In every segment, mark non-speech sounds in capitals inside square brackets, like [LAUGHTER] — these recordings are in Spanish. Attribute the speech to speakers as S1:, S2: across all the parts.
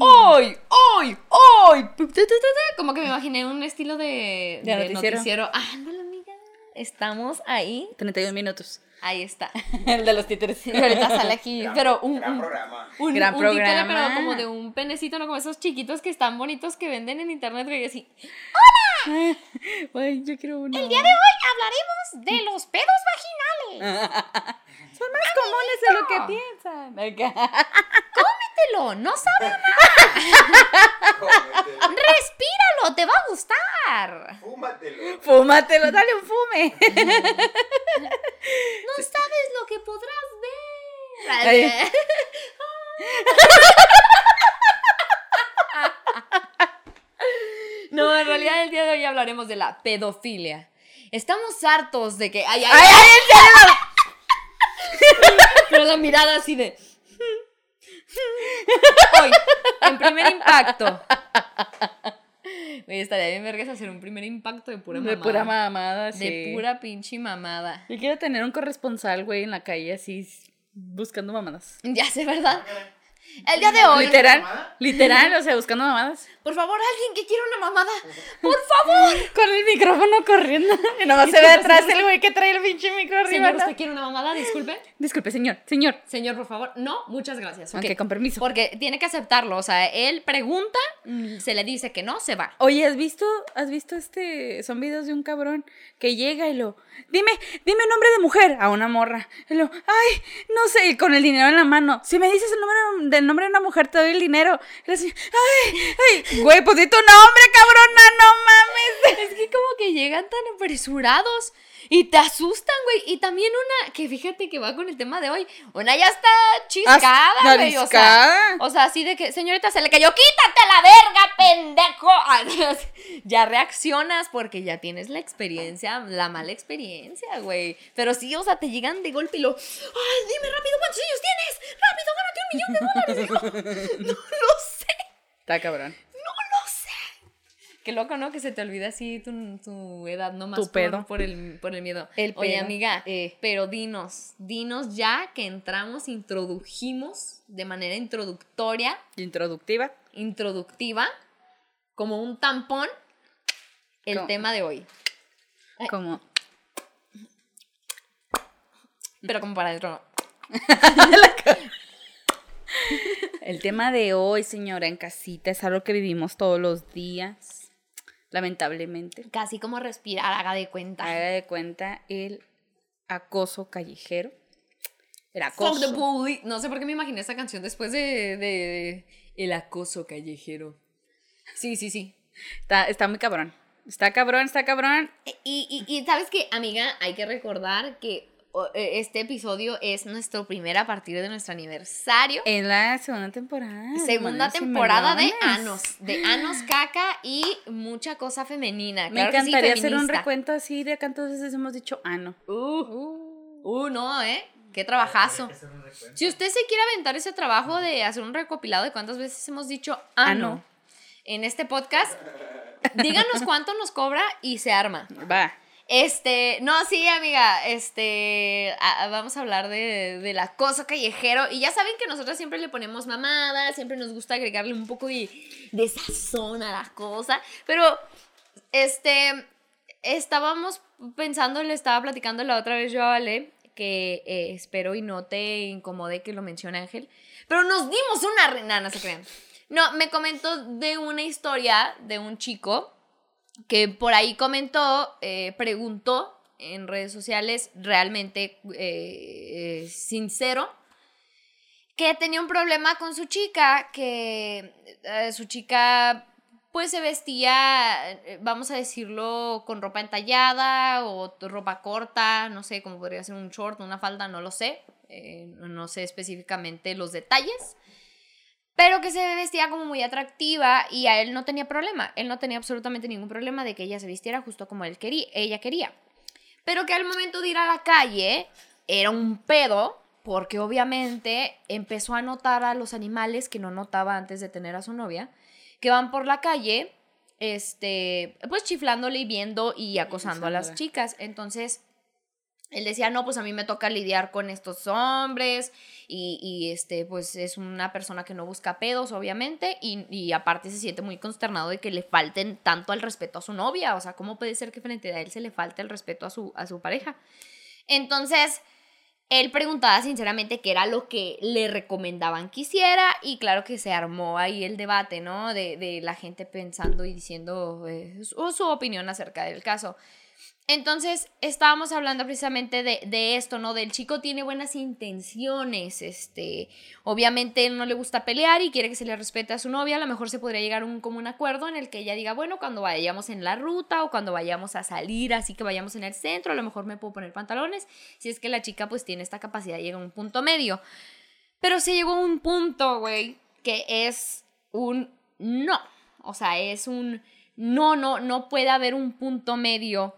S1: hoy, hoy, hoy. Como que me imaginé un estilo de,
S2: De
S1: de
S2: noticiero.
S1: noticiero. Ándale, amiga. Estamos ahí.
S2: 31 minutos.
S1: Ahí está. [LAUGHS]
S2: El de los títeres.
S1: Y ahorita sale aquí. Pero un,
S3: Gran
S1: un,
S3: programa.
S1: un,
S2: Gran
S1: un títere,
S2: programa.
S1: pero como de un penecito, no como esos chiquitos que están bonitos que venden en internet, güey, así. [LAUGHS]
S2: Ay, yo quiero uno.
S1: El día de hoy hablaremos de los pedos vaginales. [LAUGHS]
S2: Son más comunes de lo que piensan. [LAUGHS]
S1: Cómetelo, no sabe nada.
S3: Cómetelo.
S1: Respíralo, te va a gustar.
S3: Fúmatelo.
S2: Fúmatelo, dale un fume.
S1: No sabes lo que podrás ver.
S2: Ay.
S1: No, en realidad el día de hoy hablaremos de la pedofilia. Estamos hartos de que. Ay, ay,
S2: Ay,
S1: ay, Pero la mirada así de. Hoy, en primer impacto. Oye, estaría bien vergas hacer un primer impacto de pura
S2: De
S1: mamada.
S2: pura mamada, sí.
S1: De pura pinche mamada.
S2: Yo quiero tener un corresponsal, güey, en la calle así buscando mamadas.
S1: Ya sé, ¿verdad? El día de hoy.
S2: Literal,
S3: mamada?
S2: literal, o sea, buscando mamadas.
S1: Por favor, alguien que quiera una mamada. Por favor. [LAUGHS]
S2: Con el micrófono corriendo. Y nomás se ve atrás el güey que trae el pinche micro arriba.
S1: Señor. ¿usted quiere una mamada? Disculpe. [GASPS]
S2: Disculpe, señor, señor.
S1: Señor, por favor. No, muchas gracias. Ok.
S2: Con permiso.
S1: Porque tiene que aceptarlo. O sea, él pregunta, mm, se le dice que no, se va.
S2: Oye, ¿has visto, has visto este, son videos de un cabrón que llega y lo, dime, dime nombre de mujer a una morra. Y lo, ay, no sé, y con el dinero en la mano. Si me dices el nombre del nombre de una mujer, te doy el dinero. Y la señora, ay, ay, güey, pues di tu nombre, cabrona, no mames.
S1: Es que como que llegan tan apresurados y te asustan, güey. Y también una, que fíjate que va con el tema de hoy, una ya está chiscada, güey. O sea, o sea, así de que, señorita, se le cayó, quítate la verga, pendejo. [LAUGHS] Ay, Ya reaccionas porque ya tienes la experiencia, la mala experiencia, güey. Pero sí, o sea, te llegan de golpe y lo, ay, dime rápido cuántos años tienes. Rápido, gánate un millón de dólares. Yo, [LAUGHS] no lo sé.
S2: Está cabrón.
S1: Qué loco, ¿no? Que se te olvida así tu, tu edad, no más
S2: Tu
S1: por-
S2: pedo.
S1: Por, el, por el miedo.
S2: El
S1: Oye,
S2: pedo.
S1: amiga,
S2: Eh.
S1: pero dinos, dinos ya que entramos, introdujimos de manera introductoria,
S2: Introductiva.
S1: introductiva, como un tampón, el
S2: ¿Cómo?
S1: tema de hoy.
S2: Como,
S1: Pero como para adentro. [LAUGHS]
S2: el tema de hoy, señora, en casita, es algo que vivimos todos los días, lamentablemente.
S1: Casi como respirar, haga de cuenta.
S2: Haga de cuenta el acoso callejero. El
S1: Fuck the
S2: acoso.
S1: bully. No sé por qué me imaginé esa canción después de, de El acoso callejero. Sí, sí, sí.
S2: Está, está muy cabrón. Está cabrón, está cabrón.
S1: Y, y, y sabes que, amiga, hay que recordar que este episodio es nuestro primer a partir de nuestro aniversario.
S2: En la segunda temporada.
S1: Segunda temporada de. Anos, de [GASPS] Anos caca y mucha cosa femenina.
S2: Me
S1: Claro que sí,
S2: encantaría hacer un recuento así de cuántas veces hemos dicho ano.
S1: Uh, uh, no, ¿eh? Qué trabajazo. Si usted se quiere aventar ese trabajo de hacer un recopilado de cuántas veces hemos dicho ano
S2: Ano.
S1: en este podcast, díganos cuánto nos cobra y se arma.
S2: Va.
S1: Este, no, sí, amiga, este, vamos a hablar de, del acoso callejero. Y ya saben que nosotros siempre le ponemos mamada, siempre nos gusta agregarle un poco de, de sazón a las cosas. Pero, este, estábamos pensando, le estaba platicando la otra vez yo a Ale, que eh, espero y no te incomode que lo mencione Ángel. Pero nos dimos una renana, no se crean. No, me comentó de una historia de un chico que por ahí comentó, eh, preguntó en redes sociales, realmente eh, eh, sincero, que tenía un problema con su chica, que su chica pues se vestía, vamos a decirlo, con ropa entallada o ropa corta, no sé, como podría ser un short, una falda, no lo sé, no sé específicamente los detalles pero que se vestía como muy atractiva y a él no tenía problema. Él no tenía absolutamente ningún problema de que ella se vistiera justo como él quería, ella quería. Pero que al momento de ir a la calle era un pedo porque obviamente empezó a notar a los animales que no notaba antes de tener a su novia, que van por la calle, este, pues chiflándole y viendo y acosando a las chicas. Entonces, él decía, no, pues a mí me toca lidiar con estos hombres y, y este, pues es una persona que no busca pedos, obviamente, y, y, aparte se siente muy consternado de que le falten tanto al respeto a su novia, o sea, ¿cómo puede ser que frente a él se le falte el respeto a su, a su pareja? Entonces, él preguntaba sinceramente qué era lo que le recomendaban que hiciera y claro que se armó ahí el debate, ¿no? De, de la gente pensando y diciendo eh, su, su opinión acerca del caso. Entonces, estábamos hablando precisamente de, esto, ¿no? Del chico tiene buenas intenciones, este, obviamente no le gusta pelear y quiere que se le respete a su novia, a lo mejor se podría llegar a un común acuerdo en el que ella diga, bueno, cuando vayamos en la ruta o cuando vayamos a salir, así que vayamos en el centro, a lo mejor me puedo poner pantalones, si es que la chica pues tiene esta capacidad, llega a un punto medio. Pero se llegó a un punto, güey, que es un no, o sea, es un no, no, no puede haber un punto medio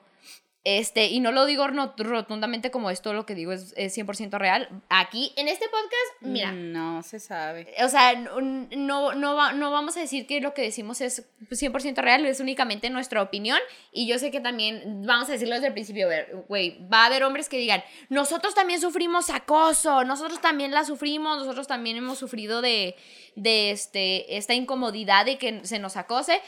S1: este, y no lo digo rotundamente como esto, lo que digo es, es 100% real. Aquí, en este podcast, mira.
S2: No se sabe.
S1: O sea, no, no, no vamos a decir que lo que decimos es 100% real, es únicamente nuestra opinión. Y yo sé que también, vamos a decirlo desde el principio, güey, va a haber hombres que digan, nosotros también sufrimos acoso, nosotros también la sufrimos, nosotros también hemos sufrido de, de este, esta incomodidad de que se nos acose.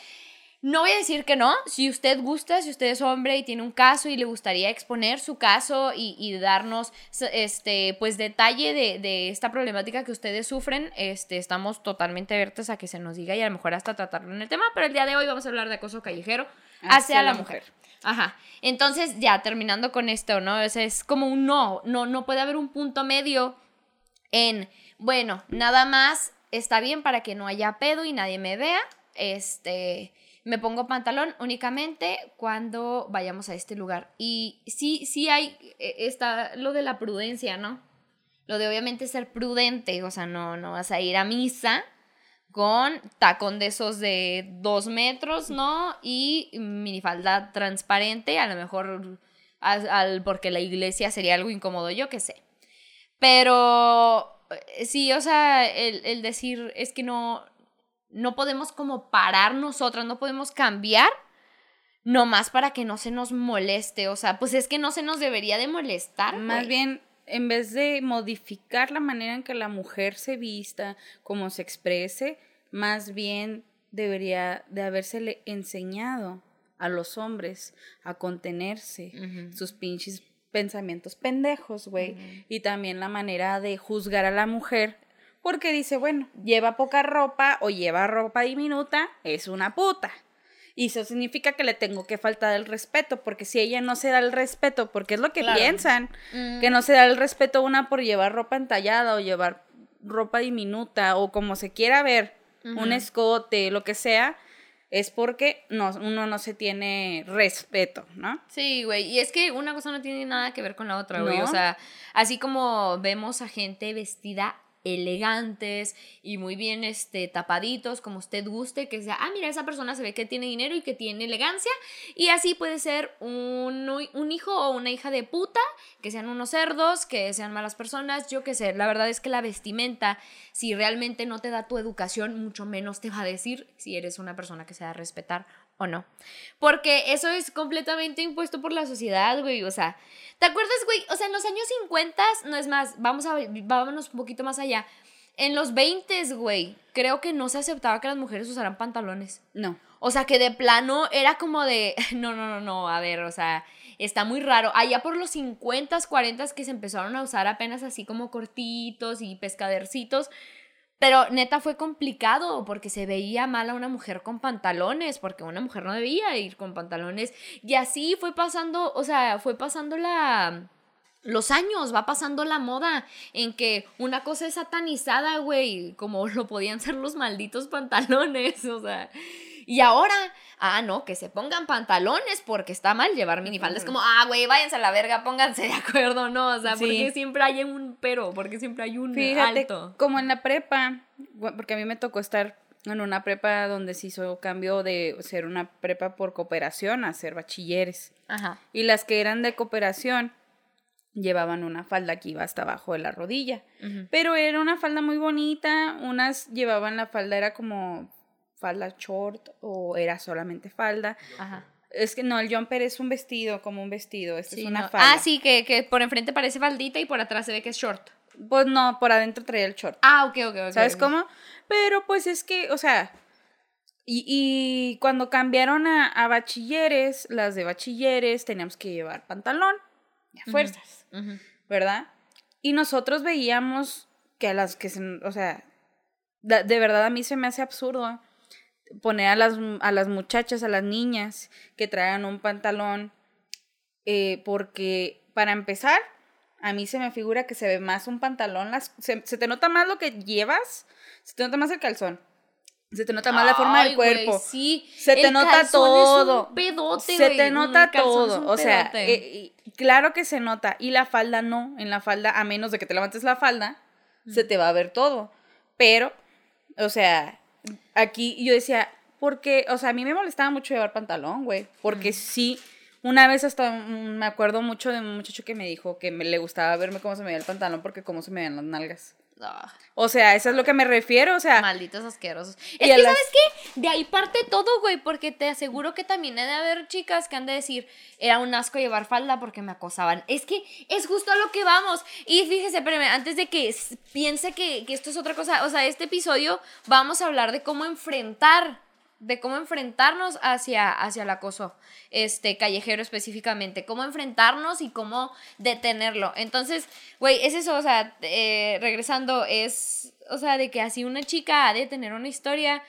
S1: No voy a decir que no, si usted gusta, si usted es hombre y tiene un caso y le gustaría exponer su caso y, y darnos este pues detalle de, de, esta problemática que ustedes sufren, este, estamos totalmente abiertos a que se nos diga y a lo mejor hasta tratarlo en el tema, pero el día de hoy vamos a hablar de acoso callejero hacia, hacia la, mujer. mujer. Ajá. Entonces, ya terminando con esto, ¿no? O sea, es como un no, no, no puede haber un punto medio en, bueno, nada más está bien para que no haya pedo y nadie me vea, este me pongo pantalón únicamente cuando vayamos a este lugar. Y sí, sí hay, e, está lo de la prudencia, ¿no? Lo de obviamente ser prudente, o sea, no, no vas a ir a misa con tacón de esos de dos metros, ¿no? Y minifalda transparente, a lo mejor al, porque la iglesia sería algo incómodo, yo qué sé. Pero eh, sí, o sea, el, el decir es que no, no podemos como parar nosotras, no podemos cambiar nomás para que no se nos moleste. O sea, pues es que no se nos debería de molestar.
S2: Más bien, en vez de modificar la manera en que la mujer se vista, como se exprese, más bien debería de habérsele enseñado a los hombres a contenerse sus pinches pensamientos pendejos, güey. Y también la manera de juzgar a la mujer porque dice, bueno, lleva poca ropa o lleva ropa diminuta, es una puta. Y eso significa que le tengo que faltar el respeto, porque si ella no se da el respeto, porque es lo que piensan, que no se da el respeto una por llevar ropa entallada o llevar ropa diminuta o como se quiera ver, un escote, lo que sea, es porque no, uno no se tiene respeto, ¿no?
S1: Sí, güey. Y es que una cosa no tiene nada que ver con la otra, güey. O sea, así como vemos a gente vestida elegantes y muy bien este, tapaditos, como usted guste, que sea, ah, mira, esa persona se ve que tiene dinero y que tiene elegancia, y así puede ser un, un hijo o una hija de puta, que sean unos cerdos, que sean malas personas, yo qué sé, la verdad es que la vestimenta, si realmente no te da tu educación, mucho menos te va a decir si eres una persona que se da a respetar o no. Porque eso es completamente impuesto por la sociedad, güey. O sea, ¿te acuerdas, güey? O sea, en los años 50, no es más, vamos a vámonos un poquito más allá. En los 20, güey, creo que no se aceptaba que las mujeres usaran pantalones.
S2: No.
S1: O sea, que de plano era como de, [LAUGHS] no, no, no, no, a ver, o sea, está muy raro. Allá por los 50, 40 que se empezaron a usar apenas así como cortitos y pescadercitos pero neta fue complicado porque se veía mal a una mujer con pantalones, porque una mujer no debía ir con pantalones. Y así fue pasando, o sea, fue pasando la... Los años, va pasando la moda en que una cosa es satanizada, güey, como lo podían ser los malditos pantalones, [LAUGHS] o sea. Y ahora, ah, no, que se pongan pantalones porque está mal llevar minifalda. Es como, ah, güey, váyanse a la verga, pónganse de acuerdo, ¿no? O sea, porque siempre hay un pero, porque siempre hay un Fíjate, alto.
S2: Como en la prepa, porque a mí me tocó estar en una prepa donde se hizo cambio de ser una prepa por cooperación a ser bachilleres. Ajá. Y las que eran de cooperación llevaban una falda que iba hasta abajo de la rodilla. Pero era una falda muy bonita, unas llevaban la falda, era como falda short o era solamente falda. Ajá. Es que no, el jumper es un vestido, como un vestido. Este
S1: Sí,
S2: es una
S1: no.
S2: falda.
S1: Ah, sí, que, que por enfrente parece faldita y por atrás se ve que es short.
S2: Pues no, por adentro traía el short.
S1: Ah, ok, ok, ok.
S2: ¿Sabes cómo? Pero pues es que, o sea, y, y cuando cambiaron a, a bachilleres, las de bachilleres teníamos que llevar pantalón, a fuerzas. ¿verdad? Y nosotros veíamos que a las que se, o sea, da- de verdad a mí se me hace absurdo poner a las, a las muchachas, a las niñas que traigan un pantalón, eh, porque para empezar, a mí se me figura que se ve más un pantalón, las, se, se te nota más lo que llevas, se te nota más el calzón, se te nota más la forma del cuerpo.
S1: sí.
S2: Se te
S1: El
S2: nota
S1: es
S2: todo.
S1: un pedote,
S2: se te nota todo, o sea, eh, claro que se nota, y la falda no, en la falda, a menos de que te levantes la falda, se te va a ver todo, pero, o sea, aquí yo decía, porque, o sea, a mí me molestaba mucho llevar pantalón, güey, porque sí, una vez hasta mm, me acuerdo mucho de un muchacho que me dijo que me, le gustaba verme cómo se me veía el pantalón porque cómo se me veían las nalgas.
S1: Ah,
S2: O sea, eso es lo que me refiero, o sea,
S1: malditos asquerosos. Es que,
S2: las-
S1: ¿sabes qué? De ahí parte todo, güey, porque te aseguro que también ha de haber chicas que han de decir, era un asco llevar falda porque me acosaban. Es que es justo a lo que vamos. Y fíjese, espérame, antes de que piense que, que esto es otra cosa, o sea, este episodio vamos a hablar de cómo enfrentar de cómo enfrentarnos hacia, hacia el acoso este, callejero específicamente, cómo enfrentarnos y cómo detenerlo. Entonces, güey, es eso, o sea, eh, regresando, es, o sea, de que así una chica ha de tener una historia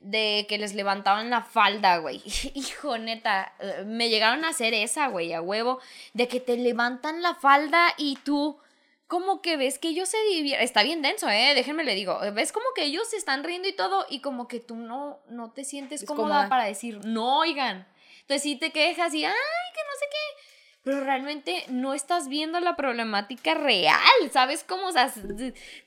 S1: de que les levantaban la falda, güey. [LAUGHS] Hijo, neta, eh, me llegaron a hacer esa, güey, a huevo, de que te levantan la falda y tú como que ves que ellos se divierten, está bien denso, eh, déjenme le digo, ves como que ellos se están riendo y todo y como que tú no, no te sientes
S2: Es
S1: cómoda,
S2: cómoda.
S1: para decir, no, oigan. Entonces sí te quejas y, ay, que no sé qué, pero realmente no estás viendo la problemática real, ¿sabes cómo? O sea,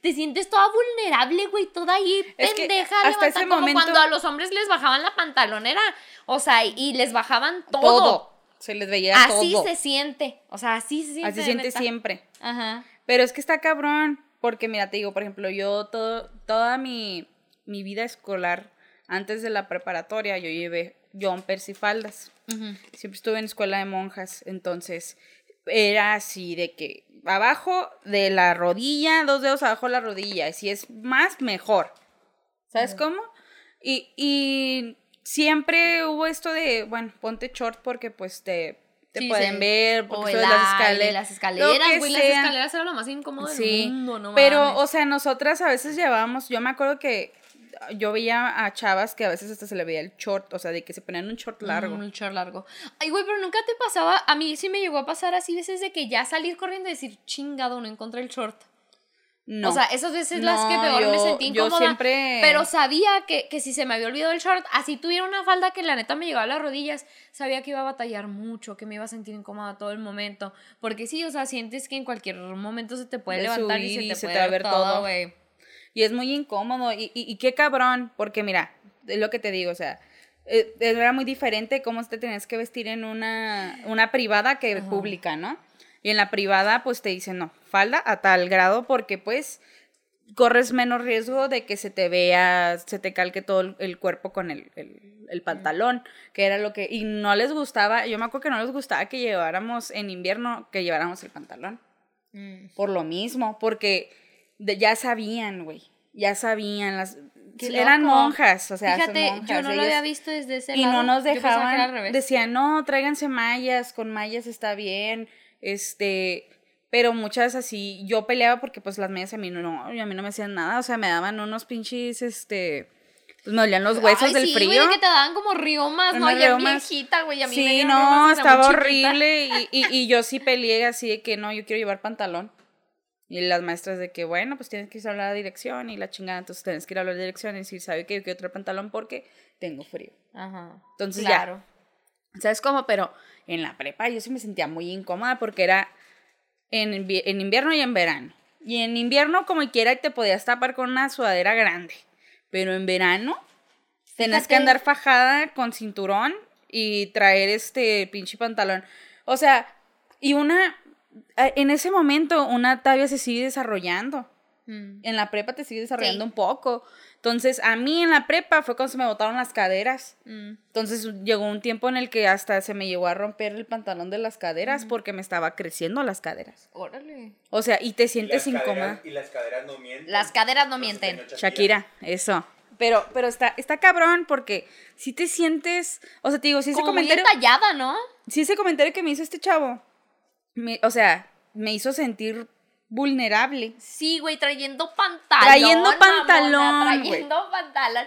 S1: te sientes toda vulnerable, güey, toda ahí
S2: Es
S1: pendeja,
S2: hasta ese
S1: como
S2: momento-
S1: cuando a los hombres les bajaban la pantalonera, o sea, y, les bajaban todo.
S2: todo. Se les veía
S1: Así
S2: todo.
S1: se siente, o sea, así se siente.
S2: Así se siente
S1: neta.
S2: siempre.
S1: Ajá.
S2: Pero es que está cabrón, porque mira, te digo, por ejemplo, yo todo, toda mi, mi vida escolar, antes de la preparatoria, yo llevé jumpers y faldas. Siempre estuve en escuela de monjas, entonces era así de que abajo de la rodilla, dos dedos abajo de la rodilla, y si es más, mejor. ¿Sabes cómo? Y, y siempre hubo esto de, bueno, ponte short porque pues te, te
S1: Sí,
S2: pueden ver, porque subes las escaleras.
S1: las escaleras, güey, las escaleras era lo más incómodo del
S2: Sí,
S1: mundo, no
S2: pero,
S1: mames.
S2: o sea, nosotras a veces llevábamos, yo me acuerdo que yo veía a chavas que a veces hasta se le veía el short, o sea, de que se ponían un short largo.
S1: Un short largo. Ay, güey, pero nunca te pasaba. A mí sí me llegó a pasar así veces de que ya salir corriendo y decir, chingado, no encontré el short.
S2: No.
S1: O sea, esas veces las que peor me
S2: yo-
S1: sentí
S2: yo
S1: incómoda.
S2: siempre-
S1: Pero sabía que, que si se me había olvidado el short, así tuviera una falda que la neta me llegaba a las rodillas, sabía que iba a batallar mucho, que me iba a sentir incómoda todo el momento. Porque sí, o sea, sientes que en cualquier momento se te puede
S2: De
S1: levantar y se
S2: y
S1: te
S2: se
S1: puede
S2: te va a
S1: ver todo, güey.
S2: Y es muy incómodo. Y, y, y qué cabrón, porque mira, es lo que te digo, o sea, eh, era muy diferente cómo te tenías que vestir en una, una privada que
S1: Ajá.
S2: pública, ¿no? Y en la privada, pues te dicen, no, falda a tal grado porque pues corres menos riesgo de que se te vea, se te calque todo el, cuerpo con el, el, el pantalón, que era lo que, y no les gustaba, yo me acuerdo que no les gustaba que lleváramos en invierno, que lleváramos el pantalón.
S1: Mm.
S2: Por lo mismo, porque de- ya sabían, güey. Ya sabían las eran monjas, o sea,
S1: Fíjate,
S2: monjas,
S1: yo no lo había visto desde ese
S2: y
S1: lado.
S2: no nos dejaban, decían, "No, tráiganse mallas, con mallas está bien." Este, pero muchas así yo peleaba porque pues las mallas a mí no, a mí no me hacían nada, o sea, me daban unos pinches este pues me dolían los huesos
S1: Ay,
S2: del
S1: sí,
S2: frío.
S1: güey, de que te daban como riomas, ¿no?
S2: Riomas.
S1: viejita, güey, a mí me
S2: Sí,
S1: dieron
S2: no, estaba horrible y, y, y yo sí [LAUGHS] peleé así de que no, yo quiero llevar pantalón. Y las maestras de que, bueno, pues tienes que ir a hablar a la dirección y la chingada, entonces tienes que ir a hablar a la dirección y decir, ¿sabe que yo quiero traer pantalón porque tengo frío?
S1: Ajá.
S2: Entonces
S1: claro.
S2: ya, ¿sabes cómo? Pero en la prepa yo sí me sentía muy incómoda porque era en, en invierno y en verano. Y en invierno como quiera te podías tapar con una sudadera grande, pero en verano tenías que andar fajada con cinturón y traer este pinche pantalón. O sea, y una, en ese momento una talla se sigue desarrollando.
S1: Mm.
S2: En la prepa te sigues desarrollando
S1: Sí.
S2: un poco. Entonces, a mí en la prepa fue cuando se me botaron las caderas.
S1: Mm.
S2: Entonces llegó un tiempo en el que hasta se me llegó a romper el pantalón de las caderas porque me estaba creciendo las caderas.
S1: Órale.
S2: O sea, y te sientes
S3: las caderas-
S2: incómoda.
S3: Y las caderas no mienten.
S1: Las caderas no mienten.
S2: Shakira, eso. Pero, pero está, está cabrón porque si te sientes, o sea, te digo, si ese
S1: Como muy
S2: comentario,
S1: entallada, ¿no?
S2: si ese comentario que me hizo este chavo, me- o sea, me hizo sentir vulnerable.
S1: Sí, güey, trayendo pantalón.
S2: Trayendo
S1: mamona,
S2: pantalón,
S1: trayendo pantalón.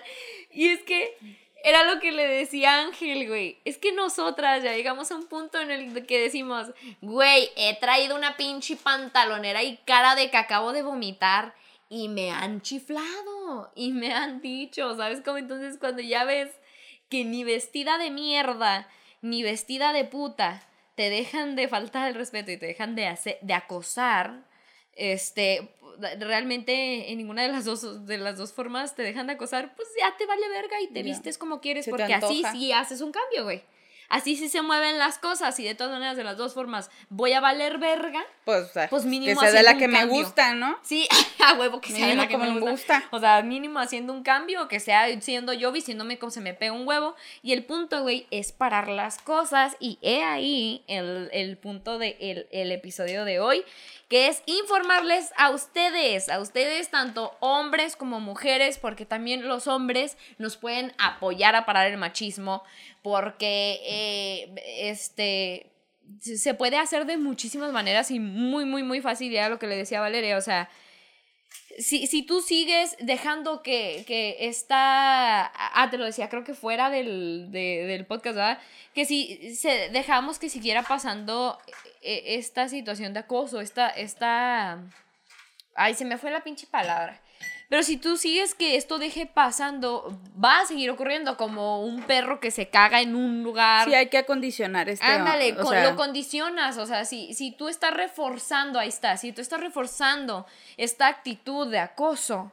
S1: Y es que era lo que le decía Ángel, güey. Es que nosotras ya llegamos a un punto en el que decimos, güey, he traído una pinche pantalonera y cara de que acabo de vomitar. Y me han chiflado. Y me han dicho, ¿sabes cómo? Entonces cuando ya ves que ni vestida de mierda, ni vestida de puta, te dejan de faltar el respeto y te dejan de, hacer, de acosar, este, realmente en ninguna de las dos de las dos formas te dejan de acosar, pues ya te vale verga y te vistes como quieres,
S2: Se
S1: porque así sí haces un cambio, güey. Así sí se mueven las cosas y de todas maneras de las dos formas voy a valer verga.
S2: Pues, o sea,
S1: Pues mínimo
S2: que sea de la
S1: haciendo
S2: que
S1: un
S2: me
S1: cambio.
S2: gusta, ¿no?
S1: Sí, [LAUGHS] a huevo que sea de
S2: Mínimo
S1: la que me gusta. O sea, mínimo haciendo un cambio, que sea siendo yo, vistiéndome como se me pega un huevo. Y el punto, güey, es parar las cosas. Y he ahí el, el punto del de el episodio de hoy, que es informarles a ustedes, a ustedes, tanto hombres como mujeres, porque también los hombres nos pueden apoyar a parar el machismo, porque eh, este se puede hacer de muchísimas maneras y muy, muy, muy fácil, ya lo que le decía Valeria, o sea, si, si tú sigues dejando que, que esta, ah, te lo decía, creo que fuera del, de- del podcast, ¿verdad? Que si se, dejamos que siguiera pasando esta situación de acoso, esta, esta, ay, se me fue la pinche palabra. Pero si tú sigues que esto deje pasando, va a seguir ocurriendo como un perro que se caga en un lugar.
S2: Sí, hay que acondicionar este.
S1: Ándale,
S2: o
S1: con-
S2: sea,
S1: lo condicionas, o sea, si, si tú estás reforzando, ahí está, si tú estás reforzando esta actitud de acoso,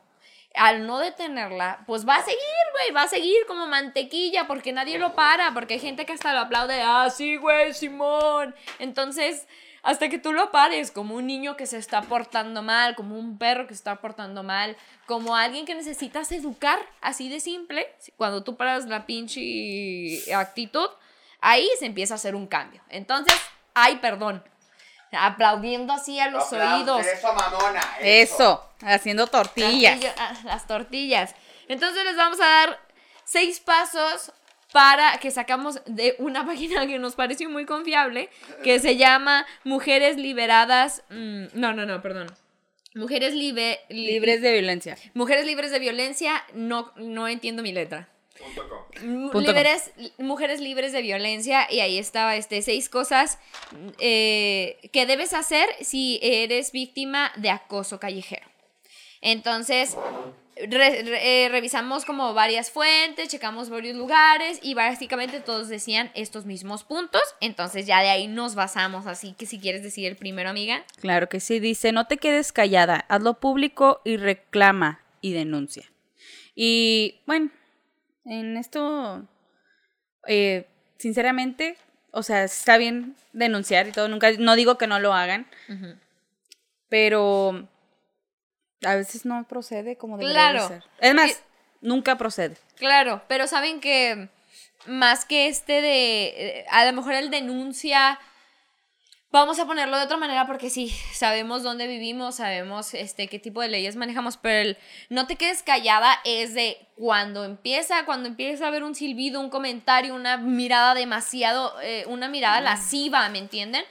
S1: al no detenerla, pues va a seguir, güey, va a seguir como mantequilla, porque nadie lo para, porque hay gente que hasta lo aplaude, ah, sí, güey, Simón. Entonces, hasta que tú lo pares, como un niño que se está portando mal, como un perro que se está portando mal, como alguien que necesitas educar, así de simple, cuando tú paras la pinche actitud, ahí se empieza a hacer un cambio. Entonces, ay, perdón. Aplaudiendo así a los
S3: Aplausos,
S1: oídos.
S3: Eso, mamona.
S2: Eso, haciendo tortillas.
S1: Tortilla- ah, las tortillas. Entonces les vamos a dar seis pasos para que sacamos de una [LAUGHS] página que nos pareció muy confiable, que se llama Mujeres Liberadas. mm, no, no, no, perdón. Mujeres libe- li-
S2: Libres de violencia.
S1: Mujeres libres de violencia. No, no entiendo mi letra. Liberes- mujeres libres de violencia y ahí estaba este seis cosas eh, que debes hacer si eres víctima de acoso callejero. Entonces, re- re- eh, revisamos como varias fuentes, checamos varios lugares y básicamente todos decían estos mismos puntos. Entonces ya de ahí nos basamos. Así que si quieres decir el primero, amiga.
S2: Claro que sí, dice, no te quedes callada, hazlo público y reclama y denuncia. Y bueno, en esto, eh, sinceramente, o sea, está bien denunciar y todo, nunca, no digo que no lo hagan, pero a veces no procede como debería de
S1: Claro.
S2: ser. Es más,
S1: Y-
S2: nunca procede.
S1: Claro, pero saben que más que este de, eh, a lo mejor el denuncia, vamos a ponerlo de otra manera porque sí, sabemos dónde vivimos, sabemos este qué tipo de leyes manejamos, pero el no te quedes callada es de cuando empieza, cuando empieza a haber un silbido, un comentario, una mirada demasiado, eh, una mirada lasciva, ¿me entienden?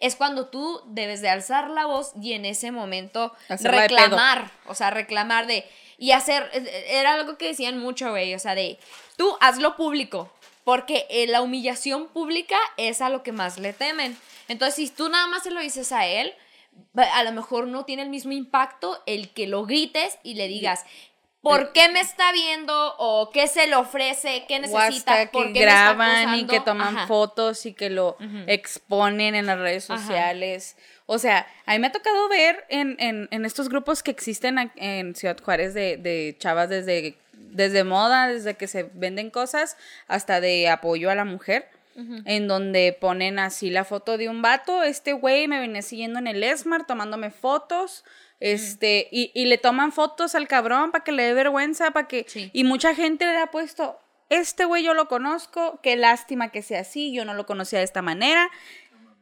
S1: Es cuando tú debes de alzar la voz y en ese momento
S2: Hacerla
S1: reclamar, o sea, reclamar de y hacer eh, era algo que decían mucho, güey, o sea, de tú hazlo público, porque eh, la humillación pública es a lo que más le temen. Entonces, si tú nada más se lo dices a él, a lo mejor no tiene el mismo impacto el que lo grites y le digas, ¿por qué me está viendo? ¿O qué se le ofrece? ¿Qué necesita? ¿Por
S2: que
S1: qué me está
S2: graban y
S1: acosando?".
S2: que toman
S1: Ajá.
S2: fotos y que lo exponen en las redes
S1: Ajá.
S2: sociales. O sea, a mí me ha tocado ver en, en, en estos grupos que existen en Ciudad Juárez de, de chavas desde, desde moda, desde que se venden cosas, hasta de apoyo a la mujer. En donde ponen así la foto de un vato, este güey me venía siguiendo en el Esmar tomándome fotos Este, y, y le toman fotos al cabrón para que le dé vergüenza, para que...
S1: Sí.
S2: Y mucha gente le ha puesto, este güey yo lo conozco, qué lástima que sea así, yo no lo conocía de esta manera.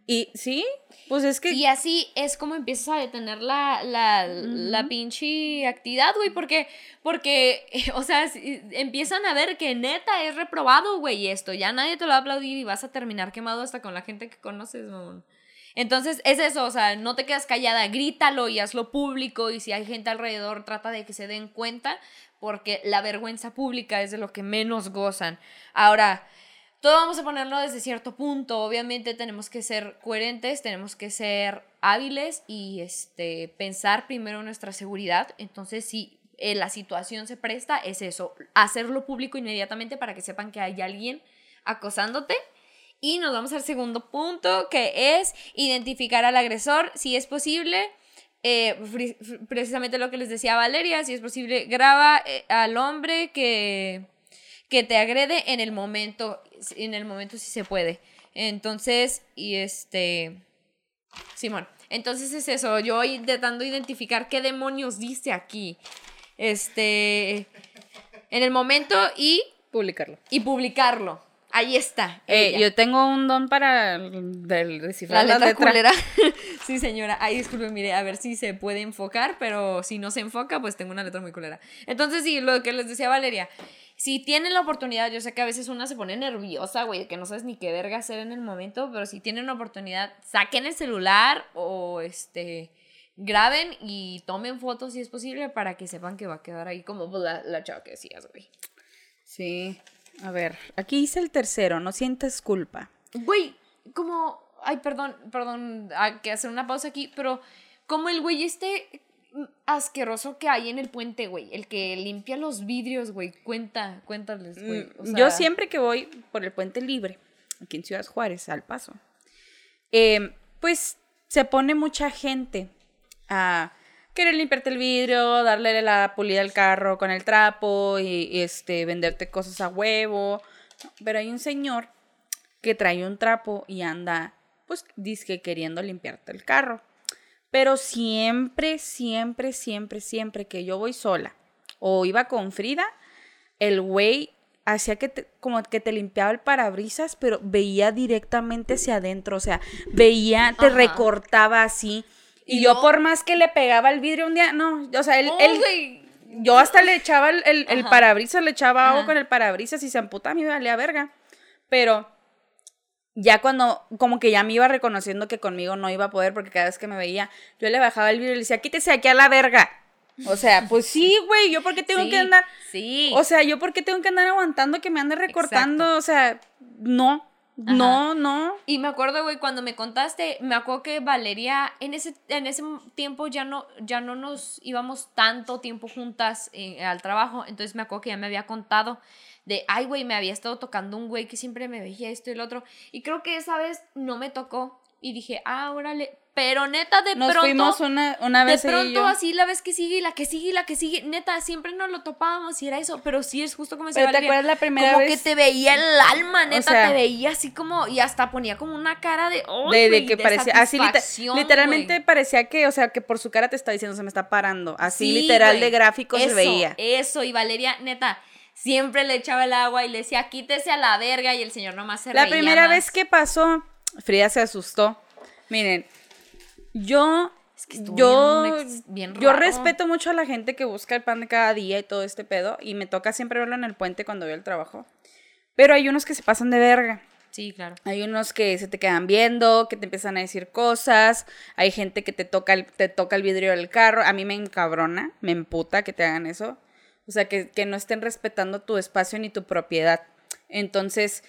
S2: Y sí, pues es que...
S1: Y así es como empiezas a detener la, la, la pinche actividad, güey, porque, porque, [LAUGHS] o sea, si- empiezan a ver que neta es reprobado, güey, esto, ya nadie te lo va a aplaudir y vas a terminar quemado hasta con la gente que conoces, mamón. Entonces, es eso, o sea, no te quedas callada, grítalo y hazlo público y si hay gente alrededor, trata de que se den cuenta, porque la vergüenza pública es de lo que menos gozan. Ahora, todo vamos a ponerlo desde cierto punto. Obviamente tenemos que ser coherentes, tenemos que ser hábiles y este, pensar primero en nuestra seguridad. Entonces, si eh, la situación se presta, es eso, hacerlo público inmediatamente para que sepan que hay alguien acosándote. Y nos vamos al segundo punto, que es identificar al agresor, si es posible. eh, precisamente lo que les decía Valeria, si es posible, graba eh, al hombre que, que te agrede en el momento, en el momento si se puede. Entonces, y este, Simón, entonces es eso, yo intentando identificar qué demonios dice aquí, este, en el momento y,
S2: Publicarlo.
S1: y publicarlo. Ahí está.
S2: Eh, yo tengo un don para el- del
S1: La
S2: descifrar
S1: letra,
S2: las letras.
S1: culera. [LAUGHS] sí, señora. Ay, disculpe, mire, a ver si se puede enfocar, pero si no se enfoca, pues tengo una letra muy culera. Entonces, sí, lo que les decía Valeria. Si tienen la oportunidad, yo sé que a veces una se pone nerviosa, güey, que no sabes ni qué verga hacer en el momento, pero si tienen la oportunidad, saquen el celular o este graben y tomen fotos si es posible para que sepan que va a quedar ahí como pues, la, la chava que decías, güey.
S2: Sí. A ver, aquí hice el tercero, no sientes culpa.
S1: Güey, como. Ay, perdón, perdón, hay que hacer una pausa aquí, pero como el güey este asqueroso que hay en el puente, güey, el que limpia los vidrios, güey, cuenta, cuéntales, güey. o
S2: Mm, Yo siempre que voy por el puente libre, aquí en Ciudad Juárez, al paso, eh, pues se pone mucha gente a querer limpiarte el vidrio, darle la pulida al carro con el trapo y, y, este, venderte cosas a huevo. Pero hay un señor que trae un trapo y anda, pues, disque queriendo limpiarte el carro. Pero siempre, siempre, siempre, siempre que yo voy sola o iba con Frida, el güey hacía que te, como que te limpiaba el parabrisas, pero veía directamente hacia adentro, o sea, veía, te
S1: Ajá.
S2: recortaba así. Y,
S1: Y
S2: yo
S1: no-
S2: por más que le pegaba el vidrio un día, no, o sea, él,
S1: Oh,
S2: él-
S1: güey.
S2: yo hasta le echaba el, el, parabrisas, le echaba agua con el parabrisas y se amputa, a mí me valía verga. Pero ya cuando, como que ya me iba reconociendo que conmigo no iba a poder, porque cada vez que me veía, yo le bajaba el vidrio y le decía, quítese aquí a la verga. O sea, pues sí, [LAUGHS] güey, yo por qué tengo
S1: Sí,
S2: que andar,
S1: Sí.
S2: o sea, yo por qué tengo que andar aguantando que me ande recortando, o sea, no, no, no.
S1: Y me acuerdo, güey, cuando me contaste, me acuerdo que Valeria, en ese, en ese tiempo ya no, ya no nos íbamos tanto tiempo juntas eh, al trabajo, entonces me acuerdo que ya me había contado de, ay, güey, me había estado tocando un güey que siempre me veía esto y el otro, y creo que esa vez no me tocó, y dije, ah, órale, pero neta, de
S2: Nos
S1: pronto...
S2: fuimos una, una
S1: De
S2: vez y
S1: pronto
S2: yo.
S1: así la vez que sigue y la que sigue y la que sigue, neta, siempre nos lo topábamos y era eso, pero sí es justo como decía
S2: Pero ¿te acuerdas la primera
S1: como
S2: vez?
S1: que te veía el alma, neta,
S2: sea,
S1: te veía así como, y hasta ponía como una cara de, ¡ay,
S2: de, de que parecía así liter- literalmente parecía que o sea que por su cara te está diciendo se me está parando así
S1: Sí,
S2: literal de gráfico se
S1: Eso,
S2: veía.
S1: Eso, y Valeria, neta, siempre le echaba el agua y le decía, quítese a la verga, y el señor nomás se
S2: la
S1: reía
S2: primera
S1: más.
S2: vez que pasó Frida se asustó miren yo
S1: que
S2: yo
S1: bien
S2: yo respeto mucho a la gente que busca el pan de cada día y todo este pedo y me toca siempre verlo en el puente cuando voy al trabajo pero hay unos que se pasan de verga
S1: Sí, claro.
S2: Hay unos que se te quedan viendo, que te empiezan a decir cosas. Hay gente que te toca el, te toca el vidrio del carro. A mí me encabrona, me emputa que te hagan eso. O sea, que, que no estén respetando tu espacio ni tu propiedad. Entonces,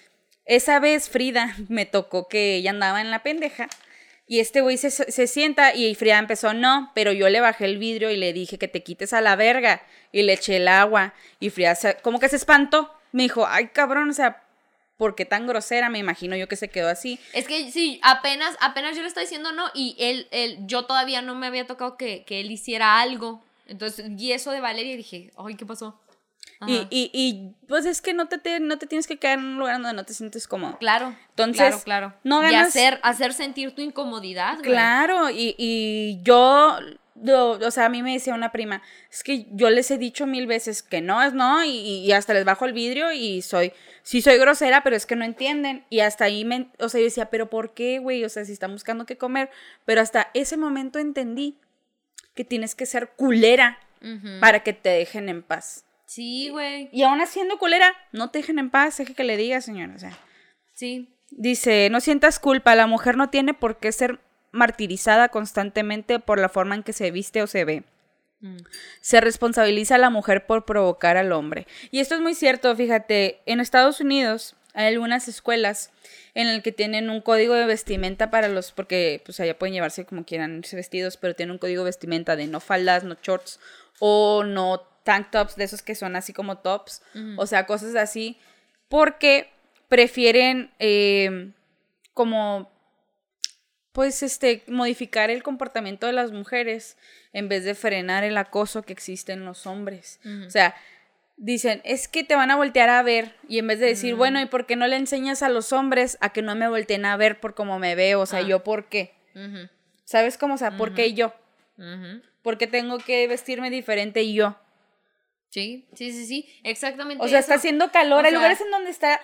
S2: esa vez Frida [LAUGHS] me tocó que ella andaba en la pendeja. Y este güey se, se sienta y Frida empezó, no, pero yo le bajé el vidrio y le dije que te quites a la verga. Y le eché el agua. Y Frida se- como que se espantó. Me dijo, ay cabrón, o sea, ¿por qué tan grosera? Me imagino yo que se quedó así.
S1: Es que sí, apenas, apenas yo le estaba diciendo no, y él, él, yo todavía no me había tocado que, que él hiciera algo. Entonces, y eso de Valeria dije, ay, ¿qué pasó?
S2: Y, y, y, pues es que no te, te- no te tienes que quedar en un lugar donde no te sientes cómodo.
S1: Claro.
S2: Entonces,
S1: claro, claro.
S2: no
S1: y
S2: ganas-
S1: hacer, hacer sentir tu incomodidad, güey.
S2: Claro, y, y yo lo- o sea, a mí me decía una prima, es que yo les he dicho mil veces que no es no, y, y hasta les bajo el vidrio y soy, sí soy grosera, pero es que no entienden. Y hasta ahí, me, o sea, yo decía, pero ¿por qué, güey? O sea, si están buscando qué comer. Pero hasta ese momento entendí que tienes que ser culera para que te dejen en paz.
S1: Sí, güey.
S2: Y aún haciendo culera, no te dejen en paz, deje que le diga, señora. O sea,
S1: Sí.
S2: dice, no sientas culpa, la mujer no tiene por qué ser martirizada constantemente por la forma en que se viste o se ve.
S1: Mm.
S2: Se responsabiliza a la mujer por provocar al hombre. Y esto es muy cierto, fíjate, en Estados Unidos hay algunas escuelas en las que tienen un código de vestimenta para los, porque pues allá pueden llevarse como quieran vestidos, pero tienen un código de vestimenta de no faldas, no shorts o no tank tops, de esos que son así como tops, o sea, cosas así, porque prefieren eh, como pues este modificar el comportamiento de las mujeres en vez de frenar el acoso que existe en los hombres. O sea, dicen, es que te van a voltear a ver y en vez de decir, bueno, ¿y por qué no le enseñas a los hombres a que no me volteen a ver por cómo me veo? O sea,
S1: Ah.
S2: yo por qué? ¿Sabes cómo? O sea, ¿por qué yo?
S1: Ujú.
S2: ¿Por qué tengo que vestirme diferente yo?
S1: Sí, sí, sí, sí. Exactamente.
S2: O sea,
S1: eso.
S2: está haciendo calor.
S1: O
S2: hay
S1: sea-
S2: lugares en donde está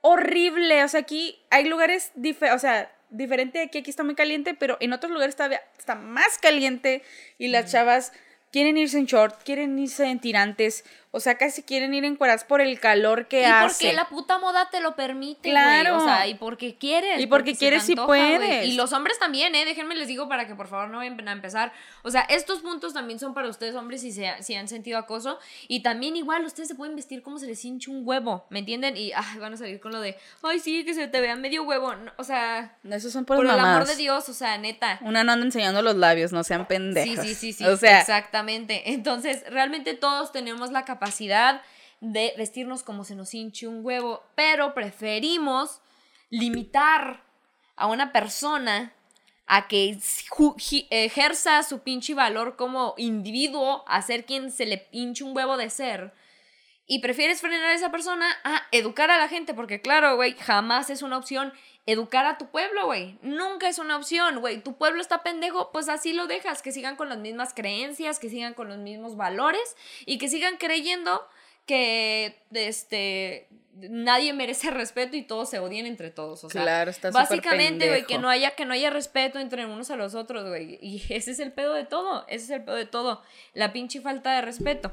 S2: horrible. O sea, aquí hay lugares diferentes. O sea, diferente de aquí. Aquí está muy caliente, pero en otros lugares todavía está más caliente. Y las chavas quieren irse en short, quieren irse en tirantes. O sea, casi quieren ir en cueras por el calor que
S1: y
S2: hace.
S1: porque la puta moda te lo permite,
S2: Claro.
S1: O sea, y porque quieres.
S2: Y porque
S1: se
S2: quieres y
S1: antoja, güey.
S2: puedes.
S1: Y los hombres también, ¿eh? Déjenme les digo para que por favor no vayan a empezar. O sea, estos puntos también son para ustedes, hombres, si, se, si han sentido acoso. Y también igual, ustedes se pueden vestir como se les hinche un huevo, ¿me entienden? Y ay, van a salir con lo de, ay, sí, que se te vea medio huevo. No, o sea,
S2: Esos son
S1: por
S2: por
S1: el amor de Dios, o sea, neta.
S2: Una no anda enseñando los labios, no sean pendejos.
S1: Sí, sí, sí, sí.
S2: O sea,
S1: exactamente. Entonces, realmente todos tenemos la capacidad de vestirnos como se nos hinche un huevo, pero preferimos limitar a una persona a que ejerza su pinche valor como individuo, a ser quien se le hinche un huevo de ser. Y prefieres frenar a esa persona a educar a la gente, porque claro, güey, jamás es una opción educar a tu pueblo, güey. Nunca es una opción, güey. Tu pueblo está pendejo, pues así lo dejas, que sigan con las mismas creencias, que sigan con los mismos valores y que sigan creyendo que este nadie merece [LAUGHS] respeto y todos se odian entre todos, o sea,
S2: Claro, está
S1: básicamente, güey, que no haya que no haya respeto entre unos a los otros, güey, y [LAUGHS] ese es el pedo de todo, ese es el pedo de todo, la pinche falta de respeto.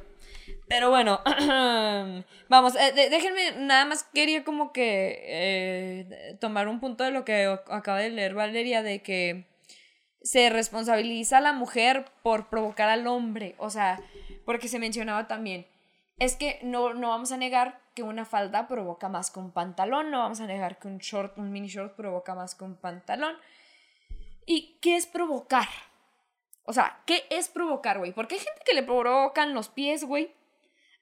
S1: Pero bueno, [CLEARS THROAT] vamos, eh, déjenme, nada más quería como que eh, tomar un punto de lo que ac- acaba de leer Valeria, de que se responsabiliza a la mujer por provocar al hombre, o sea, porque se mencionaba también, es que no, no vamos a negar que una falda provoca más que un pantalón, no vamos a negar que un short, un mini short provoca más que un pantalón. ¿Y qué es provocar? O sea, ¿qué es provocar, güey? Porque hay gente que le provocan los pies, güey.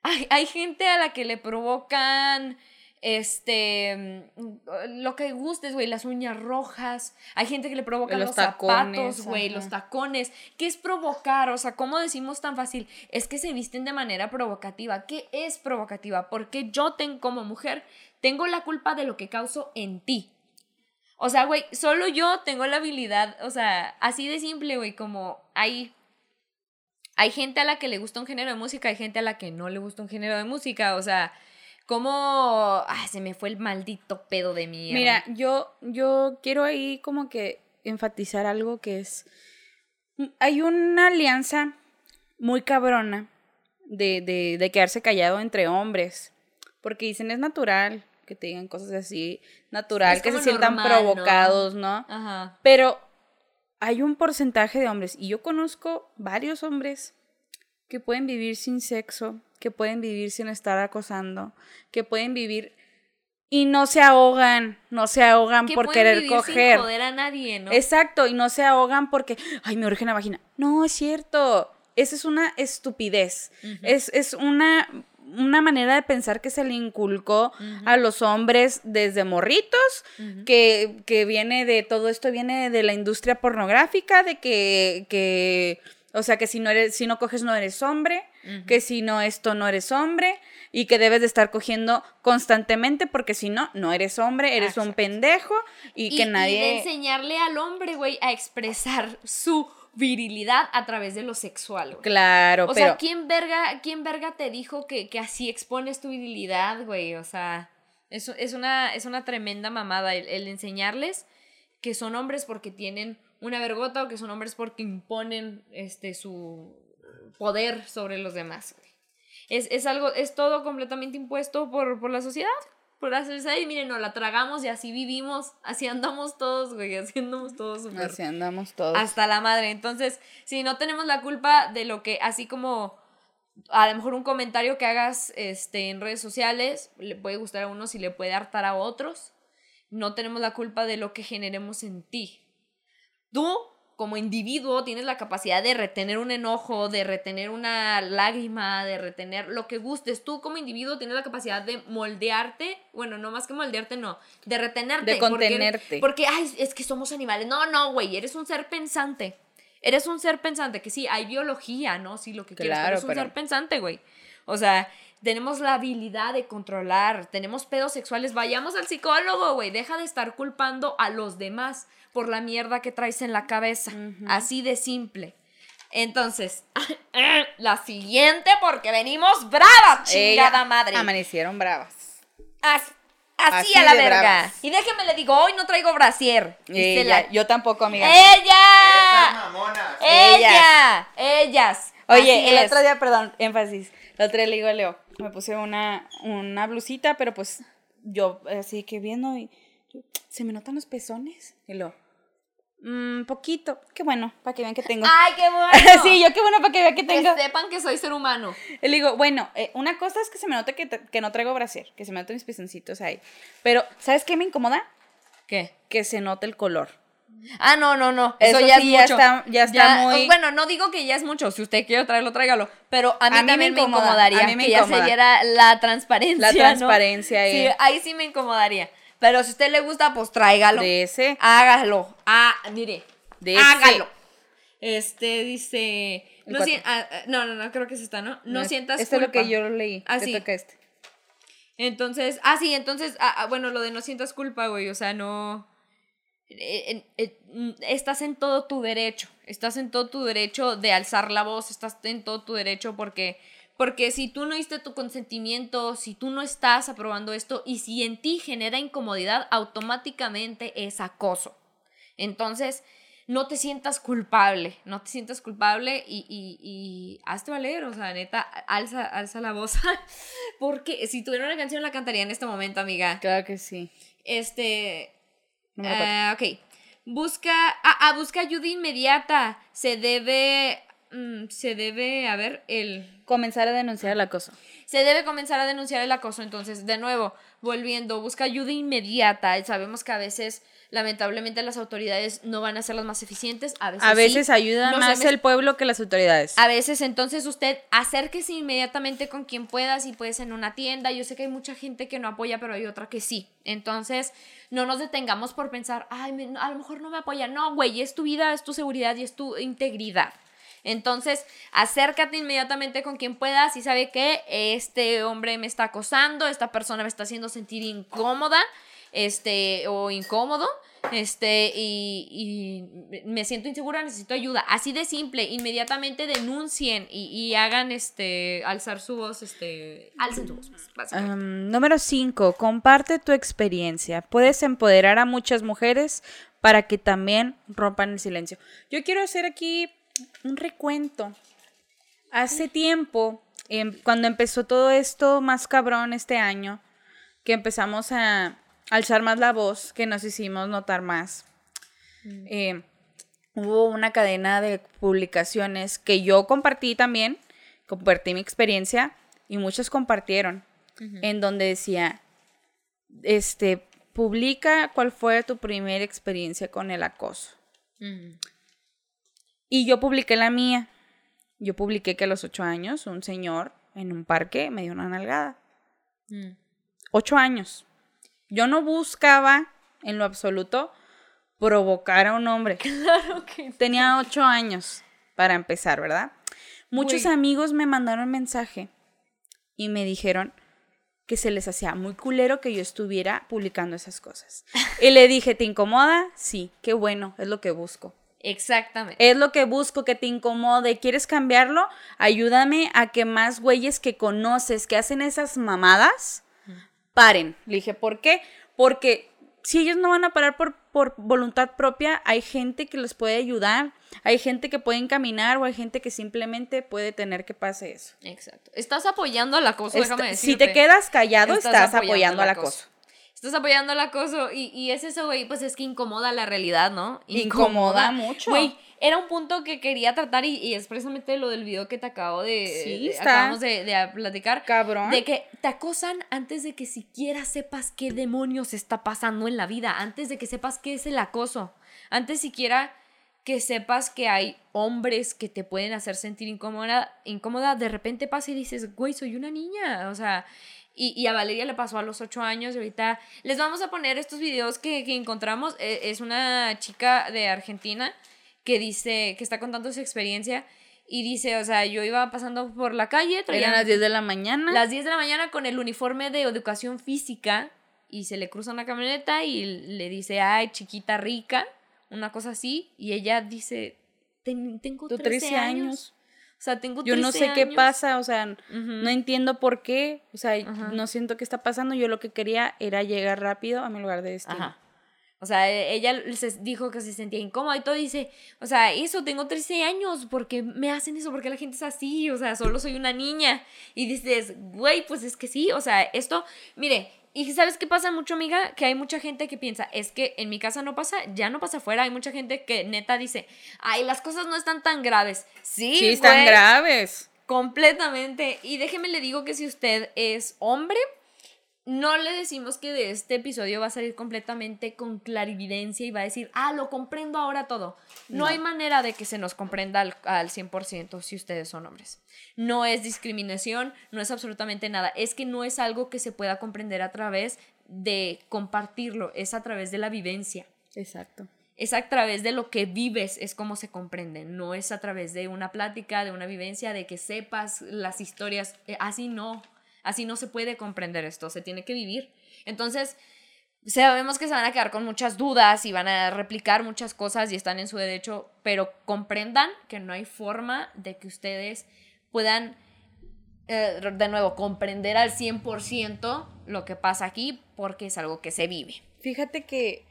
S1: Hay, hay gente a la que le provocan, este, mm, lo que gustes, güey, las uñas rojas. Hay gente que le provocan
S2: Los
S1: los,
S2: tacones,
S1: zapatos, güey, los tacones. ¿Qué es provocar? O sea, ¿cómo decimos tan fácil? Es que se visten de manera provocativa. ¿Qué es provocativa? Porque yo tengo, como mujer, tengo la culpa de lo que causo en ti. O sea, güey, solo yo tengo la habilidad, o sea, así de simple, güey, como hay hay gente a la que le gusta un género de música, hay gente a la que no le gusta un género de música, o sea, como ah, se me fue el maldito pedo de mí.
S2: Mira, yo, yo quiero ahí como que enfatizar algo que es. Hay una alianza muy cabrona de, de, de quedarse callado entre hombres. Porque dicen es natural que te digan cosas así, natural, que se sientan provocados, ¿no?
S1: Ajá.
S2: Pero hay un porcentaje de hombres, y yo conozco varios hombres que pueden vivir sin sexo, que pueden vivir sin estar acosando, que pueden vivir y no se ahogan, no se ahogan
S1: Que
S2: por
S1: pueden
S2: querer
S1: vivir
S2: coger.
S1: Sin joder a nadie, ¿no?
S2: Exacto, y no se ahogan porque, ay, me urge la vagina. No, es cierto. Esa es una estupidez. es, es una, una manera de pensar que se le inculcó a los hombres desde morritos, que, que viene de todo esto, viene de la industria pornográfica, de que, que o sea, que si no eres, si no coges no eres hombre, que si no esto no eres hombre, y que debes de estar cogiendo constantemente, porque si no, no eres hombre, eres un pendejo, y, que
S1: de
S2: nadie...
S1: enseñarle al hombre, güey, a expresar su virilidad a través de lo sexual, güey.
S2: Claro,
S1: O
S2: pero
S1: sea, ¿quién verga, ¿quién verga te dijo que, que así expones tu virilidad, güey? O sea, es, es, una, es una tremenda mamada el, el enseñarles que son hombres porque tienen una vergota o que son hombres porque imponen este, su poder sobre los demás. Es, es algo, es todo completamente impuesto por, por la sociedad. Por sociedad y miren, nos la tragamos y así vivimos, así andamos todos, güey, así andamos todos súper
S2: así andamos todos.
S1: hasta la madre. Entonces, si no tenemos la culpa de lo que, así como a lo mejor un comentario que hagas este, en redes sociales, le puede gustar a unos y le puede hartar a otros, no tenemos la culpa de lo que generemos en ti. Tú, como individuo, tienes la capacidad de retener un enojo, de retener una lágrima, de retener lo que gustes. Tú, como individuo, tienes la capacidad de moldearte, bueno, no más que moldearte, no, de retenerte.
S2: De contenerte.
S1: Porque, ay, es que somos animales. No, no, güey, eres un ser pensante. Eres un ser pensante, que sí, hay biología, ¿no? Sí, lo que pero
S2: Claro,
S1: es un
S2: pero-
S1: ser pensante, güey. O sea, tenemos la habilidad de controlar, tenemos pedos sexuales, vayamos al psicólogo, güey, deja de estar culpando a los demás por la mierda que traes en la cabeza, así de simple. Entonces, [LAUGHS] la siguiente porque venimos bravas, chingada
S2: Ella-
S1: madre.
S2: Amanecieron bravas.
S1: As- así,
S2: Así
S1: a la verga.
S2: bravas.
S1: Y déjeme le digo, hoy no traigo brasier.
S2: Ella,
S1: la-
S2: yo tampoco, amiga.
S1: ¡Ella! ¡Ella! Ellas.
S2: Oye,
S1: Así
S2: el
S1: es.
S2: otro día, perdón, énfasis. El otro día le digo a Leo, me puse una, una blusita, pero pues yo así que viendo y ¿se me notan los pezones? Y lo, mmm, poquito. Qué bueno, para que vean que tengo.
S1: ¡Ay, qué [LAUGHS] bueno!
S2: sí, yo qué bueno para que vean que
S1: Que
S2: tengo.
S1: sepan que soy ser humano.
S2: Le digo, bueno, eh, una cosa es que se me note que, que no traigo brasier, que se me noten mis pezoncitos ahí. Pero, ¿sabes qué me incomoda?
S1: ¿Qué?
S2: Que se note el color.
S1: Ah, no, no, no. Eso,
S2: Eso
S1: ya
S2: sí,
S1: es
S2: ya
S1: mucho.
S2: está- ya está muy-
S1: Bueno, no digo que ya es mucho. Si usted quiere traerlo, tráigalo. Pero a mí,
S2: A mí me
S1: también me,
S2: incomoda,
S1: incomodaría
S2: a mí me
S1: que ya se
S2: incomoda.
S1: viera la transparencia.
S2: La
S1: ¿no?
S2: transparencia
S1: Sí,
S2: ahí.
S1: ahí sí me incomodaría. Pero si a usted le gusta, pues tráigalo.
S2: De ese.
S1: Hágalo. Ah, mire.
S2: De ese.
S1: hágalo. Este dice. No, ah, ah, no, no, no, creo que es esta, ¿no? No, sientas
S2: Este es lo
S1: culpa.
S2: que yo leí.
S1: Ah,
S2: Te
S1: sí.
S2: toca este.
S1: Entonces, ah, sí, entonces, ah, ah, bueno, lo de no sientas culpa, güey, o sea, no... eh, eh, eh, mm, estás en todo tu derecho, estás en todo tu derecho de alzar la voz, estás en todo tu derecho porque, porque si tú no diste tu consentimiento, si tú no estás aprobando esto y si en ti genera incomodidad, automáticamente es acoso. Entonces, no te sientas culpable, no te sientas culpable y, y, y hazte valer, o sea, neta, alza, alza la voz. [LAUGHS] Porque si tuviera una canción la cantaría en este momento, amiga.
S2: Claro que sí.
S1: Este... Ah, ok. Busca, ah, ah, busca ayuda inmediata. Se debe, mm, se debe, a ver, el...
S2: Comenzar a denunciar el acoso.
S1: Se debe comenzar a denunciar el acoso. Entonces, de nuevo, volviendo, busca ayuda inmediata. Sabemos que a veces, lamentablemente, las autoridades no van a ser las más eficientes. A veces,
S2: A
S1: sí.
S2: veces ayuda
S1: No
S2: más el pueblo que las autoridades.
S1: A veces, entonces, usted acérquese inmediatamente con quien pueda, si puedes en una tienda. Yo sé que hay mucha gente que no apoya, pero hay otra que sí. Entonces, no nos detengamos por pensar, ay, me- a lo mejor no me apoya. No, güey, es tu vida, es tu seguridad y es tu integridad. Entonces, acércate inmediatamente con quien puedas y sabe que este hombre me está acosando, esta persona me está haciendo sentir incómoda, este, o incómodo, este, y, y me siento insegura, necesito ayuda. Así de simple, inmediatamente denuncien y, hagan, este, alzar su voz, este, alcen su voz, pues,
S2: número 5. Comparte tu experiencia. Puedes empoderar a muchas mujeres para que también rompan el silencio. Yo quiero hacer aquí un recuento. Hace tiempo, em, cuando empezó todo esto más cabrón este año, que empezamos a alzar más la voz, que nos hicimos notar más. eh, hubo una cadena de publicaciones que yo compartí también, compartí mi experiencia y muchos compartieron, en donde decía, este, publica cuál fue tu primera experiencia con el acoso. Y yo publiqué la mía. Yo publiqué que a los ocho años un señor en un parque me dio una nalgada.
S1: Mm.
S2: Ocho años. Yo no buscaba en lo absoluto provocar a un hombre. [LAUGHS]
S1: Claro que
S2: Tenía ocho años para empezar, ¿verdad? Muchos amigos me mandaron mensaje y me dijeron que se les hacía muy culero que yo estuviera publicando esas cosas. [LAUGHS] Y le dije, ¿te incomoda? Sí, qué bueno, es lo que busco.
S1: Exactamente.
S2: Es lo que busco, que te incomode. ¿Quieres cambiarlo? Ayúdame a que más güeyes que conoces que hacen esas mamadas paren. Le dije, ¿por qué? Porque si ellos no van a parar por, por voluntad propia, hay gente que les puede ayudar, hay gente que puede encaminar o hay gente que simplemente puede tener que pase eso.
S1: Exacto. Estás apoyando al acoso,
S2: Esta-
S1: déjame decirte.
S2: si te quedas callado,
S1: Estás
S2: estás,
S1: apoyando
S2: apoyando,
S1: el
S2: al
S1: acoso. Estás apoyando el acoso y, y es eso, güey, pues es que incomoda la realidad, ¿no?
S2: Incomoda mucho.
S1: Güey, era un punto que quería tratar y, y es precisamente lo del video que te acabo de...
S2: Sí, está.
S1: acabamos de, de platicar.
S2: Cabrón.
S1: De que te acosan antes de que siquiera sepas qué demonios está pasando en la vida, antes de que sepas qué es el acoso, antes siquiera que sepas que hay hombres que te pueden hacer sentir incómoda, incómoda, de repente pasa y dices, güey, soy una niña, o sea, y, y a Valeria le pasó a los ocho años y ahorita les vamos a poner estos videos que, que encontramos, Eh, es una chica de Argentina que dice, que está contando su experiencia y dice, o sea, yo iba pasando por la calle, traía
S2: Eran las 10 de la mañana.
S1: las 10 de la mañana con el uniforme de educación física y se le cruza una camioneta y le dice, ay, chiquita rica, una cosa así, y ella dice, "Ten- tengo
S2: Tú
S1: 13,
S2: 13
S1: años. O sea, tengo
S2: Yo no
S1: 13
S2: sé qué
S1: años".
S2: pasa, o sea,
S1: Ujú.
S2: no entiendo por qué, o sea,
S1: Ajá.
S2: no siento qué está pasando. Yo lo que quería era llegar rápido a mi lugar de destino.
S1: Ajá. O sea, e- ella se dijo que se sentía incómoda y todo. Dice, o sea, eso, tengo 13 años. ¿Por qué me hacen eso? ¿Por qué la gente es así? O sea, solo soy una niña. Y dices, güey, pues es que sí. O sea, esto, mire, y ¿sabes qué pasa mucho, amiga? Que hay mucha gente que piensa, es que en mi casa no pasa, ya no pasa afuera. Hay mucha gente que neta dice, ay, las cosas no están tan graves. Sí,
S2: Sí, están graves.
S1: Completamente. Y déjeme le digo que si usted es hombre, no le decimos que de este episodio va a salir completamente con clarividencia y va a decir, ah, lo comprendo ahora todo. No, hay manera de que se nos comprenda al, al 100% si ustedes son hombres. No es discriminación, no es absolutamente nada. Es que no es algo que se pueda comprender a través de compartirlo, es a través de la vivencia
S2: Exacto.
S1: es a través de lo que vives, es como se comprende, no es a través de una plática, de una vivencia, de que sepas las historias, eh, así no, así no se puede comprender esto, se tiene que vivir. Entonces, sabemos que se van a quedar con muchas dudas y van a replicar muchas cosas y están en su derecho, pero comprendan que no hay forma de que ustedes puedan, eh, de nuevo, comprender al 100% lo que pasa aquí porque es algo que se vive.
S2: Fíjate que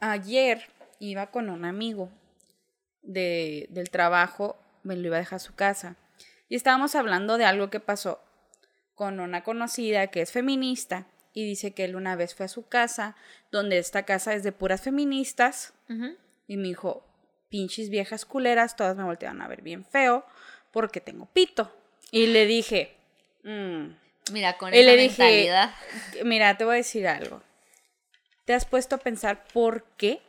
S2: ayer iba con un amigo de, del trabajo, me lo iba a dejar a su casa, y estábamos hablando de algo que pasó con una conocida que es feminista y dice que él una vez fue a su casa, donde esta casa es de puras feministas, y me dijo, pinches viejas culeras, todas me volteaban a ver bien feo porque tengo pito. Y le dije, "Mm,
S1: Mira, con
S2: Y
S1: esa
S2: le dije- mira, te voy a decir algo. ¿Te has puesto a pensar por qué?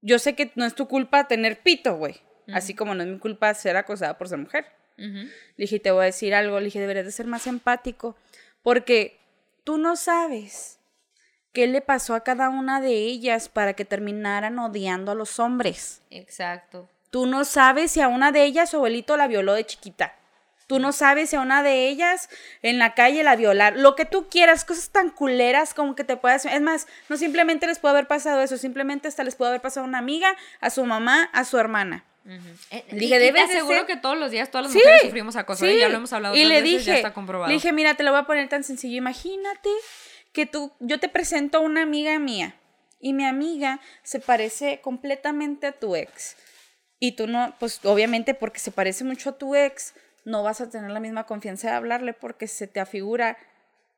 S2: Yo sé que no es tu culpa tener pito, güey. Así como no es mi culpa ser acosada por ser mujer. Le dije, te voy a decir algo. Le dije, deberías de ser más empático. Porque tú no sabes qué le pasó a cada una de ellas para que terminaran odiando a los hombres.
S1: Exacto.
S2: Tú no sabes si a una de ellas su abuelito la violó de chiquita. Tú no sabes si a una de ellas en la calle la violar. Lo que tú quieras, cosas tan culeras como que te puedas... Es más, no simplemente les puede haber pasado eso, simplemente hasta les puede haber pasado a una amiga, a su mamá, a su hermana.
S1: Eh,
S2: Dije,
S1: y- y te
S2: debes de
S1: aseguro
S2: ser-
S1: que todos los días todas las
S2: Sí,
S1: mujeres sufrimos acoso. ¿eh?
S2: Sí.
S1: Ya lo hemos hablado
S2: Y le
S1: veces,
S2: dije,
S1: ya está comprobado.
S2: le dije, mira, te lo voy a poner tan sencillo. Imagínate que tú, yo te presento a una amiga mía y mi amiga se parece completamente a tu ex. Y tú no, pues obviamente porque se parece mucho a tu ex, no vas a tener la misma confianza de hablarle porque se te afigura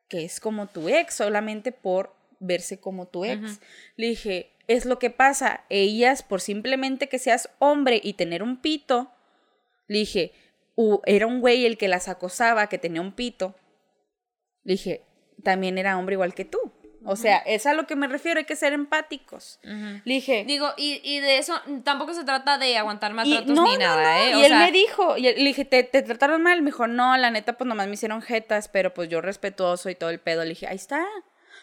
S2: que es como tu ex solamente por verse como tu ex. Le dije, es lo que pasa. Ellas, por simplemente que seas hombre y tener un pito, le dije, "u- era un güey el que las acosaba, que tenía un pito. Le dije, también era hombre igual que tú. O sea, es a lo que me refiero, hay que ser empáticos. Le dije,
S1: Digo, y, y de eso tampoco se trata de aguantar maltratos
S2: no,
S1: ni nada,
S2: no,
S1: ¿eh?
S2: Y él
S1: sea,
S2: me dijo, y le dije, ¿Te, ¿te trataron mal? Me dijo, no, la neta, pues nomás me hicieron jetas, pero pues yo respetuoso y todo el pedo. Le dije, ahí está.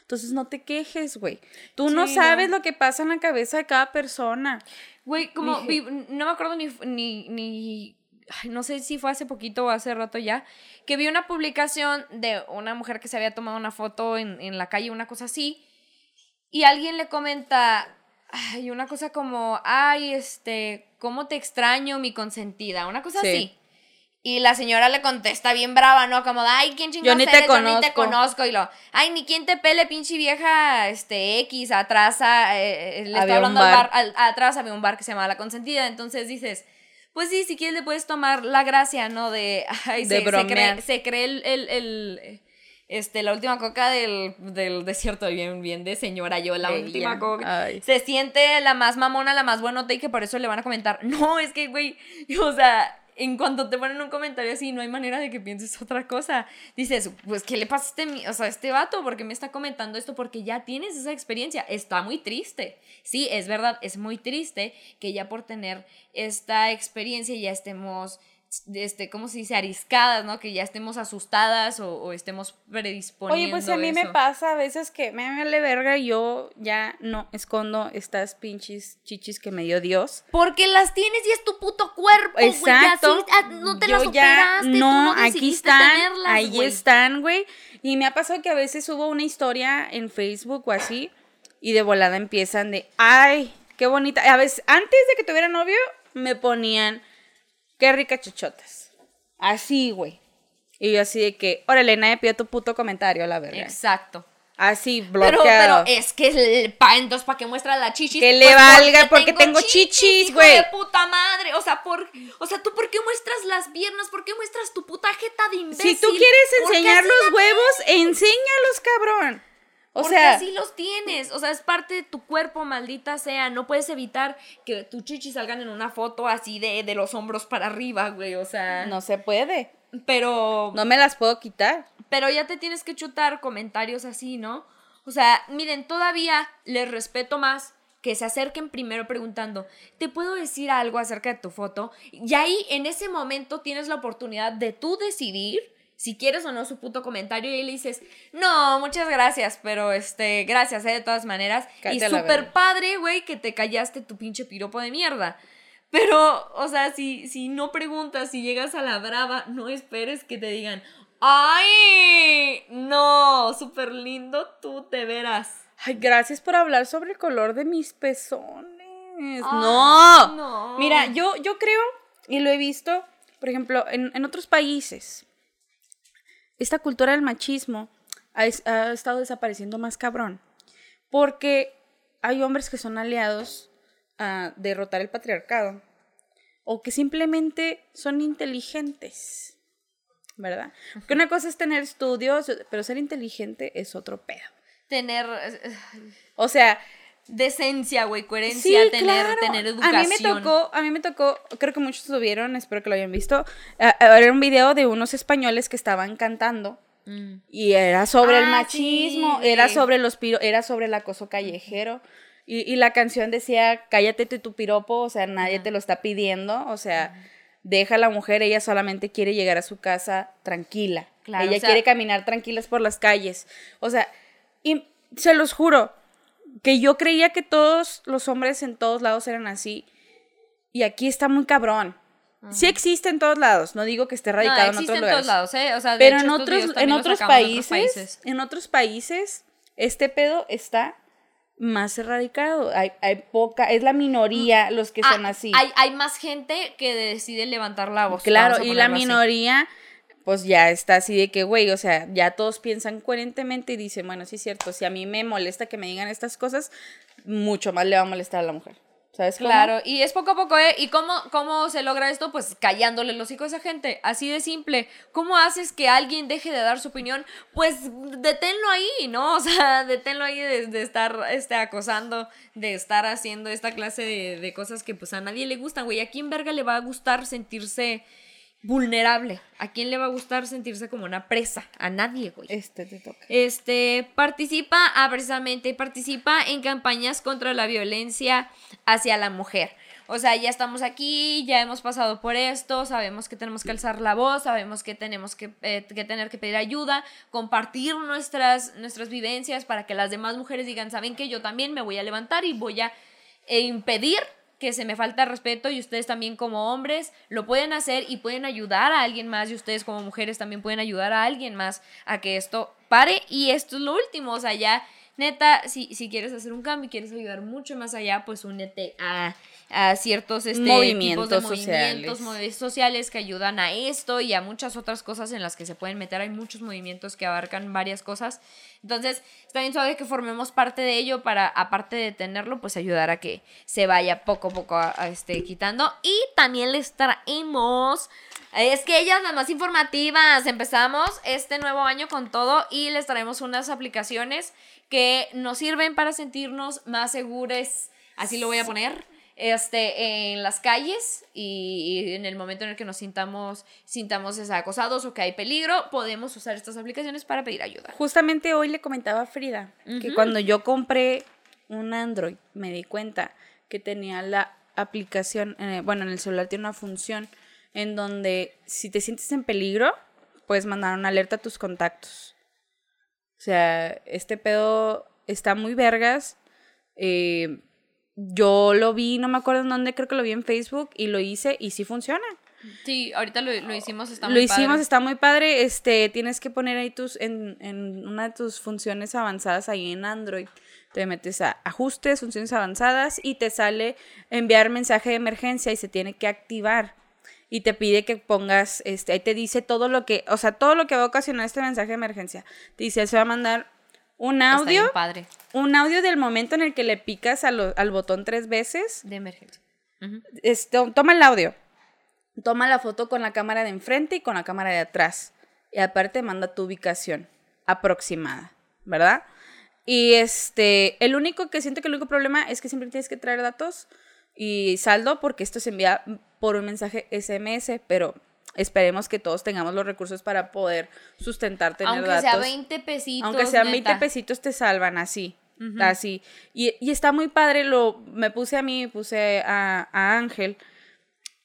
S2: Entonces no te quejes, güey. Tú no sabes
S1: no.
S2: lo que pasa en la cabeza de cada persona.
S1: Güey, como
S2: Dije-
S1: no me acuerdo ni, ni, ni ay, no sé si fue hace poquito o hace rato ya, que vi una publicación de una mujer que se había tomado una foto en, en la calle, una cosa así, y alguien le comenta, Ay, una cosa como, ay, este, ¿cómo te extraño, mi consentida? Una cosa
S2: Sí.
S1: así. Y la señora le contesta bien brava, ¿no? Como, ay, ¿quién chingados
S2: Yo ni te
S1: eres? Yo ni te
S2: conozco.
S1: Y lo, ay, ni quién te pele, pinche vieja, este, X, atrás, a- eh, eh, le está
S2: un
S1: hablando al
S2: bar.
S1: bar, al- atrás había un bar que se llamaba La Consentida. Entonces dices, pues sí, si quieres le puedes tomar la gracia, ¿no? De, [LAUGHS] ay,
S2: De
S1: se, cree, se cree el, el, el, este, la última coca del, del desierto, bien, bien de señora yo, la
S2: Ella.
S1: última coca
S2: Ay.
S1: se siente la más mamona, la más buenota y que por eso le van a comentar. No, es que, güey, [LAUGHS] o sea, en cuanto te ponen un comentario así, no hay manera de que pienses otra cosa. Dices, pues, ¿qué le pasa a este, o sea, a este vato? ¿Por qué me está comentando esto? Porque ya tienes esa experiencia. Está muy triste. Sí, es verdad, es muy triste que ya por tener esta experiencia ya estemos, este, ¿cómo se dice? Ariscadas, ¿no? Que ya estemos asustadas o, o estemos predisponiendo
S2: Oye, pues a mí me
S1: eso.
S2: pasa a veces que me vale verga y yo ya no escondo estas pinches chichis que me dio Dios.
S1: Porque las tienes y es tu puto cuerpo, güey.
S2: Exacto.
S1: Así, ah, no te
S2: Yo
S1: las
S2: ya
S1: operaste,
S2: no,
S1: no
S2: aquí están,
S1: tenerlas,
S2: ahí
S1: güey.
S2: están, güey. Y me ha pasado que a veces subo una historia en Facebook o así y de volada empiezan de, ay, qué bonita. A veces, antes de que tuviera novio, me ponían, qué ricas chochotas. Así, güey. Y yo así de que, órale, nadie pidió tu puto comentario, la verdad.
S1: Exacto.
S2: Así,
S1: Pero, pero
S2: bloqueado.
S1: es que el pa, entonces para que muestra la chichis.
S2: Que le valga, porque tengo chichis, güey.
S1: de puta madre. O sea, por, o sea, tú por qué muestras las piernas, por qué muestras tu puta jeta de imbécil.
S2: si tú quieres enseñar los huevos, enséñalos, cabrón. O
S1: Porque
S2: sea,
S1: así los tienes, o sea, es parte de tu cuerpo, maldita sea. No puedes evitar que tus chichis salgan en una foto así de, de los hombros para arriba, güey. O sea,
S2: no se puede.
S1: pero
S2: No me las puedo quitar.
S1: pero ya te tienes que chutar comentarios así, ¿no? O sea, miren, todavía les respeto más que se acerquen primero preguntando, ¿te puedo decir algo acerca de tu foto? Y ahí, en ese momento, tienes la oportunidad de tú decidir si quieres o no su puto comentario y ahí le dices, no, muchas gracias, pero este, gracias, ¿eh? De todas maneras.
S2: Cállate
S1: y súper padre, güey, que te callaste tu pinche piropo de mierda. Pero, o sea, si, si no preguntas, si llegas a la brava, no esperes que te digan, ¡ay! No, súper lindo tú, te verás.
S2: Ay, gracias por hablar sobre el color de mis pezones.
S1: Ay,
S2: no.
S1: no.
S2: Mira, yo, yo creo, y lo he visto, por ejemplo, en, en otros países, esta cultura del machismo ha, es- ha estado desapareciendo más cabrón. Porque hay hombres que son aliados a derrotar el patriarcado. O que simplemente son inteligentes. ¿Verdad? Porque una cosa es tener estudios, pero ser inteligente es otro pedo.
S1: Tener eh,
S2: O sea,
S1: decencia, güey, coherencia, tener,
S2: claro.
S1: tener educación.
S2: A mí me tocó, a mí me tocó, creo que muchos lo vieron, espero que lo hayan visto. eh, Era un video de unos españoles que estaban cantando
S1: Mm.
S2: y era sobre el
S1: Ah,
S2: machismo,
S1: sí,
S2: era sobre los piro, era sobre el acoso callejero. Y, y la canción decía, cállate tu piropo, o sea, nadie te lo está pidiendo, o sea, deja a la mujer, ella solamente quiere llegar a su casa tranquila.
S1: Claro,
S2: ella
S1: o sea-
S2: quiere caminar tranquilas por las calles. O sea, y se los juro, que yo creía que todos los hombres en todos lados eran así. Y aquí está muy cabrón. Sí existe en todos lados, no digo que esté radicado
S1: no,
S2: en otros
S1: en
S2: lugares.
S1: todos lados, ¿eh? O sea,
S2: Pero
S1: hecho,
S2: en otros, en otros
S1: sacaban de
S2: países, en otros países, este pedo está más erradicado. Hay, hay poca, es la minoría los que
S1: Ah,
S2: son así.
S1: Hay, hay más gente que decide levantar la voz.
S2: claro, y la
S1: así.
S2: Pues ya está así de que, güey, o sea, ya todos piensan coherentemente y dicen, bueno, sí es cierto, si a mí me molesta que me digan estas cosas, mucho más le va a molestar a la mujer. ¿Sabes?
S1: Claro, y es poco a poco, ¿eh? ¿Y cómo, cómo se logra esto? Pues callándole los hijos a esa gente, así de simple. ¿Cómo haces que alguien deje de dar su opinión? Pues deténlo ahí, ¿no? O sea, [LAUGHS] deténlo ahí de, de estar este, acosando, de estar haciendo esta clase de, de cosas que pues a nadie le gustan, güey. ¿A quién verga le va a gustar sentirse vulnerable? ¿A quién le va a gustar sentirse como una presa? A nadie, güey.
S2: Este te toca.
S1: Este participa, ah, precisamente, participa en campañas contra la violencia hacia la mujer. O sea, ya estamos aquí, ya hemos pasado por esto, sabemos que tenemos que alzar la voz, sabemos que tenemos que, eh, que tener que pedir ayuda, compartir nuestras, nuestras vivencias para que las demás mujeres digan, saben que yo también me voy a levantar y voy a eh, impedir que se me falta respeto y ustedes también como hombres lo pueden hacer y pueden ayudar a alguien más y ustedes como mujeres también pueden ayudar a alguien más a que esto pare. Y esto es lo último, o sea, ya neta, si, si quieres hacer un cambio y quieres ayudar mucho más allá, pues únete a, a ciertos este,
S2: Movimientos
S1: tipos de
S2: sociales.
S1: movimientos, movimientos sociales que ayudan a esto y a muchas otras cosas en las que se pueden meter. Hay muchos movimientos que abarcan varias cosas. Entonces, está bien suave que formemos parte de ello para, aparte de tenerlo, pues ayudar a que se vaya poco a poco a- a, este, quitando. Y también les traemos... Es que ellas las más informativas. Empezamos este nuevo año con todo y les traemos unas aplicaciones que nos sirven para sentirnos más seguros. Así lo voy a poner. Este, en las calles y, y en el momento en el que nos sintamos, sintamos acosados o que hay peligro, podemos usar estas aplicaciones para pedir ayuda.
S2: Justamente hoy le comentaba a Frida que cuando yo compré un Android me di cuenta que tenía la aplicación, eh, bueno, en el celular tiene una función en donde si te sientes en peligro, puedes mandar una alerta a tus contactos. O sea, este pedo está muy vergas. eh, yo lo vi, no me acuerdo en dónde, creo que lo vi en Facebook y lo hice y sí funciona.
S1: Sí, ahorita lo, lo hicimos, está
S2: Lo
S1: muy
S2: hicimos,
S1: padre.
S2: está muy padre. Este, tienes que poner ahí tus, en, en una de tus funciones avanzadas ahí en Android. Te metes a ajustes, funciones avanzadas y te sale enviar mensaje de emergencia y se tiene que activar. Y te pide que pongas, este, ahí te dice todo lo que, o sea, todo lo que va a ocasionar este mensaje de emergencia. Te dice, se va a mandar un audio,
S1: padre.
S2: un audio del momento en el que le picas lo- al botón tres veces
S1: De emergencia.
S2: Esto, toma el audio, toma la foto con la cámara de enfrente y con la cámara de atrás. Y aparte manda tu ubicación aproximada, ¿verdad? Y este, el único que siento que el único problema es que siempre tienes que traer datos y saldo porque esto se envía por un mensaje SMS, pero esperemos que todos tengamos los recursos para poder sustentar tener
S1: Aunque
S2: datos.
S1: sea 20 pesitos.
S2: Aunque sean 20
S1: neta.
S2: pesitos te salvan así. Así. Y, y está muy padre. Lo, me puse a mí, puse a, a Ángel.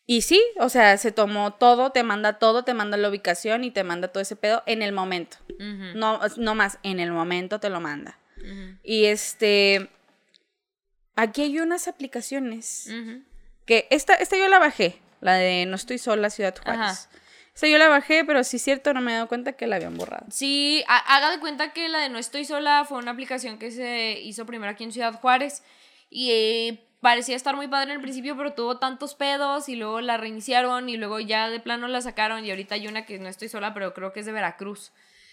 S2: Y sí, o sea, se tomó todo, te manda todo, te manda la ubicación y te manda todo ese pedo en el momento. No, no más, en el momento te lo manda. Y este. Aquí hay unas aplicaciones. Que esta, esta yo la bajé, la de No estoy sola, Ciudad Juárez.
S1: Ajá.
S2: Yo la bajé, pero sí es cierto, no me he dado cuenta que la habían borrado.
S1: Sí, ha- haga de cuenta que la de No Estoy Sola fue una aplicación que se hizo primero aquí en Ciudad Juárez y eh, parecía estar muy padre en el principio, pero tuvo tantos pedos y luego la reiniciaron y luego ya de plano la sacaron y ahorita hay una que no estoy sola, pero creo que es de Veracruz.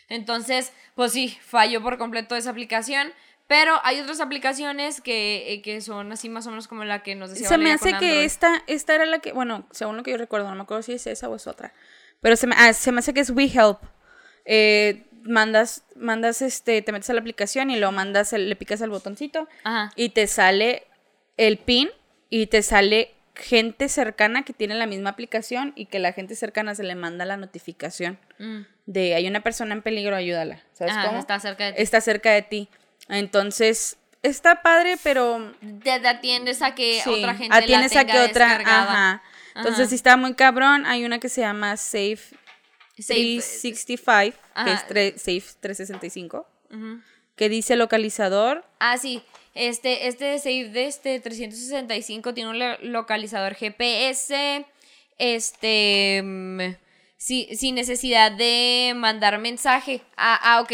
S1: Entonces, pues sí, falló por completo esa aplicación. Pero hay otras aplicaciones que, eh, que son así más o menos como la que nos decía
S2: Se me hace
S1: con
S2: que esta, esta era la que, bueno, según lo que yo recuerdo, no me acuerdo si es esa o es otra. Pero se me, ah, se me hace que es WeHelp. Eh, mandas, mandas este, te metes a la aplicación y luego mandas, le picas al botoncito
S1: Ajá.
S2: y te sale el pin y te sale gente cercana que tiene la misma aplicación y que la gente cercana se le manda la notificación
S1: Mm.
S2: de hay una persona en peligro, ayúdala. ¿Sabes
S1: Ajá,
S2: cómo?
S1: está cerca de ti.
S2: Está cerca de ti. Entonces, está padre, pero
S1: Te, te atiendes a que
S2: Sí,
S1: otra gente
S2: atiendes
S1: la
S2: a
S1: tenga
S2: que otra,
S1: descargada.
S2: ajá. Entonces
S1: Ajá.
S2: sí está muy cabrón. Hay una que se llama Safe,
S1: Safe,
S2: 365, que
S1: Ajá.
S2: es tre- Safe 365,
S1: Ujú.
S2: que dice localizador.
S1: Ah, sí. Este, este save de este 365 tiene un lo- localizador GPS. Este. mm, sin necesidad de mandar mensaje. Ah, ah, ok.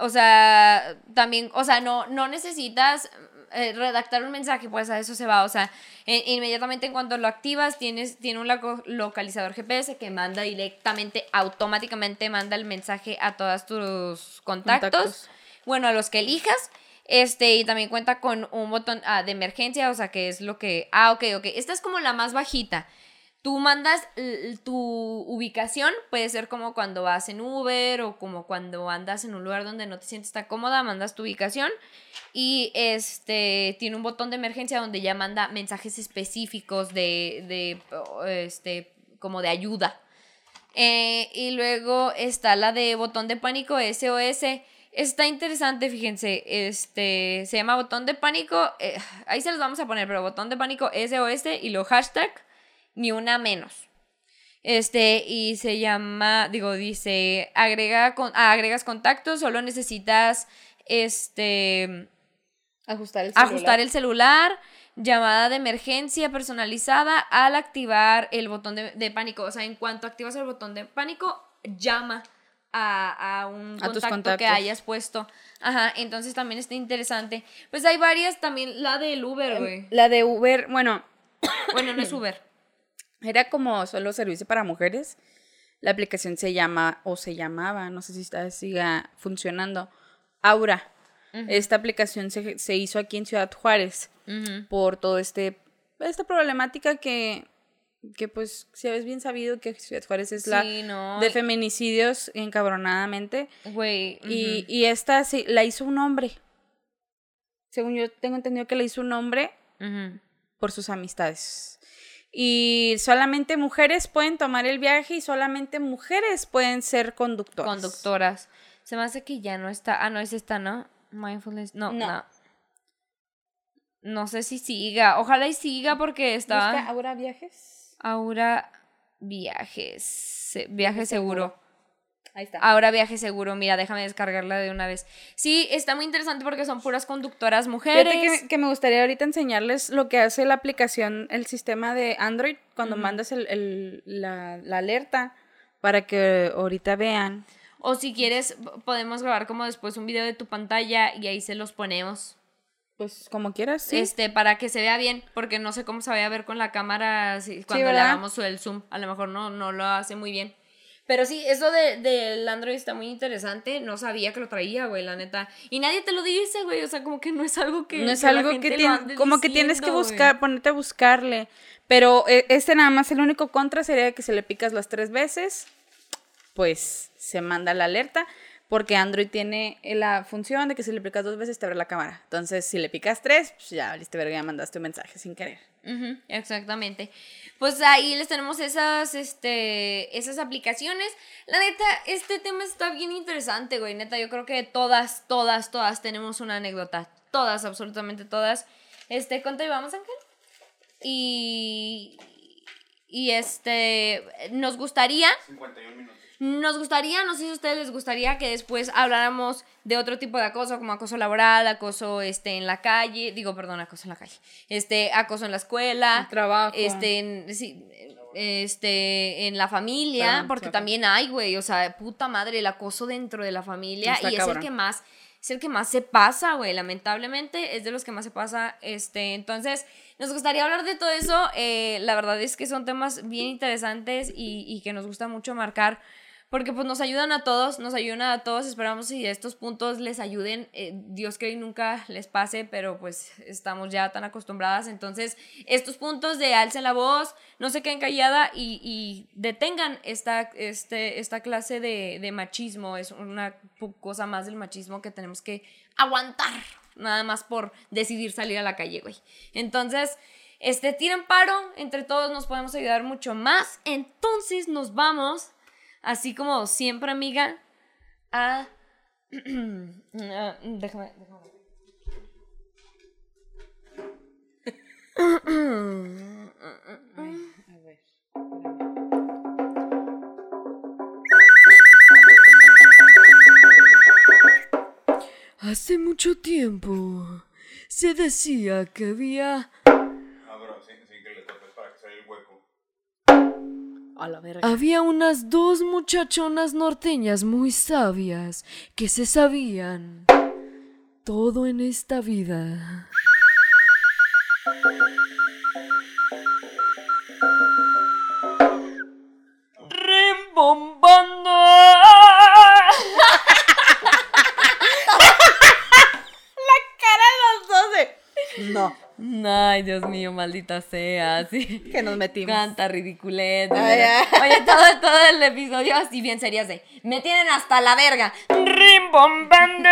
S1: O sea, también, o sea, no, no necesitas eh, redactar un mensaje, pues a eso se va. O sea, en- inmediatamente en cuanto lo activas, tienes, tiene un loco- localizador GPS que manda directamente, automáticamente manda el mensaje a todos tus contactos
S2: Contactos.
S1: bueno, a los que elijas. Este, y también cuenta con un botón ah, de emergencia, o sea, que es lo que... Ah, ok, ok. Esta es como la más bajita. Tú mandas tu ubicación, puede ser como cuando vas en Uber o como cuando andas en un lugar donde no te sientes tan cómoda, mandas tu ubicación y este tiene un botón de emergencia donde ya manda mensajes específicos de, de este, como de ayuda. Eh, y luego está la de botón de pánico SOS. Está interesante, fíjense. Este se llama botón de pánico. eh, ahí se los vamos a poner, pero botón de pánico SOS y lo hashtag ni una menos. Este, y se llama, digo, dice, agrega con, ah, agregas contactos, solo necesitas, este,
S2: Ajustar el celular.
S1: ajustar el celular, llamada de emergencia personalizada al activar el botón de, de pánico. O sea, en cuanto activas el botón de pánico, llama a, a un
S2: A
S1: contacto que hayas puesto. Ajá, entonces también está interesante. Pues hay varias también, la del Uber, güey.
S2: La de Uber, bueno,
S1: Bueno, no es Uber.
S2: Era como solo servicio para mujeres. La aplicación se llama, o se llamaba, no sé si está, siga funcionando, Aura. Esta aplicación se, se hizo aquí en Ciudad Juárez por todo este, esta problemática que, que pues, si es bien sabido que Ciudad Juárez es la
S1: no.
S2: de feminicidios encabronadamente.
S1: Güey.
S2: Y, y esta sí, la hizo un hombre. Según yo tengo entendido que la hizo un hombre por sus amistades. Y solamente mujeres pueden tomar el viaje y solamente mujeres pueden ser conductoras.
S1: Conductoras. Se me hace que ya no está. Ah, no, es esta, ¿no? Mindfulness. No, no.
S2: No.
S1: No, sé si siga. Ojalá y siga porque está.
S2: Busca Aura Viajes.
S1: Aura Viajes. Viaje seguro.
S2: Ahí está.
S1: Ahora viaje seguro. Mira, déjame descargarla de una vez. Sí, está muy interesante porque son puras conductoras mujeres.
S2: Fíjate que, que me gustaría ahorita enseñarles lo que hace la aplicación, el sistema de Android, cuando
S1: Ujú.
S2: mandas el, el- la, la alerta para que ahorita vean.
S1: O si quieres, podemos grabar como después un video de tu pantalla y ahí se los ponemos.
S2: Pues como quieras, sí.
S1: Este, para que se vea bien, porque no sé cómo se vaya a ver con la cámara si- cuando le
S2: ¿verdad?
S1: hagamos el zoom. A lo mejor no, no lo hace muy bien. Pero sí, eso de, del Android está muy interesante. No sabía que lo traía, güey, la neta. Y nadie te lo dice, güey. O sea, como que no es algo que.
S2: no es algo que como que tienes que
S1: güey.
S2: buscar, ponerte a buscarle. Pero eh, este nada más, el único contra sería que si le picas las tres veces, pues se manda la alerta. Porque Android tiene la función de que si le picas dos veces te abre la cámara. Entonces, si le picas tres, pues ya verga, ya mandaste un mensaje sin querer.
S1: Exactamente. Pues ahí les tenemos esas, este, esas aplicaciones. La neta, este tema está bien interesante, güey. Neta, yo creo que todas, todas, todas tenemos una anécdota. Todas, absolutamente todas. Este, ¿cuánto llevamos, Ángel? Y, y este, nos gustaría
S3: 51 minutos.
S1: Nos gustaría, no sé si a ustedes les gustaría que después habláramos de otro tipo de acoso, como acoso laboral, acoso este, en la calle, digo, perdón, acoso en la calle, este, acoso en la escuela,
S2: El trabajo.
S1: este, en, sí, este, en la familia,
S2: Perdón,
S1: porque también hay, güey, o sea, puta madre, el acoso dentro de la familia
S2: Está
S1: y es el que más, es el que más se pasa, güey, lamentablemente es de los que más se pasa, este, entonces, nos gustaría hablar de todo eso, eh, la verdad es que son temas bien interesantes y, y que nos gusta mucho marcar, porque pues nos ayudan a todos, nos ayudan a todos, esperamos si estos puntos les ayuden, eh, Dios que nunca les pase, pero pues estamos ya tan acostumbradas, entonces estos puntos de alcen la voz, no se queden callada y, y detengan esta, este, esta clase de, de machismo, es una cosa más del machismo que tenemos que aguantar, nada más por decidir salir a la calle, güey. Entonces, este, tiren paro, entre todos nos podemos ayudar mucho más, entonces nos vamos así como siempre, amiga, a... [CLEARS THROAT] Déjame, déjame. [CLEARS THROAT] [CLEARS THROAT] Hace mucho tiempo se decía que había... Había unas dos muchachonas norteñas muy sabias que se sabían todo en esta vida. Ay, Dios mío, maldita sea. [LAUGHS] Sí.
S2: que nos metimos.
S1: Canta ridiculez.
S2: Ay.
S1: Oye, todo, todo el episodio así bien serias de. Me tienen hasta la verga. Rimbombando.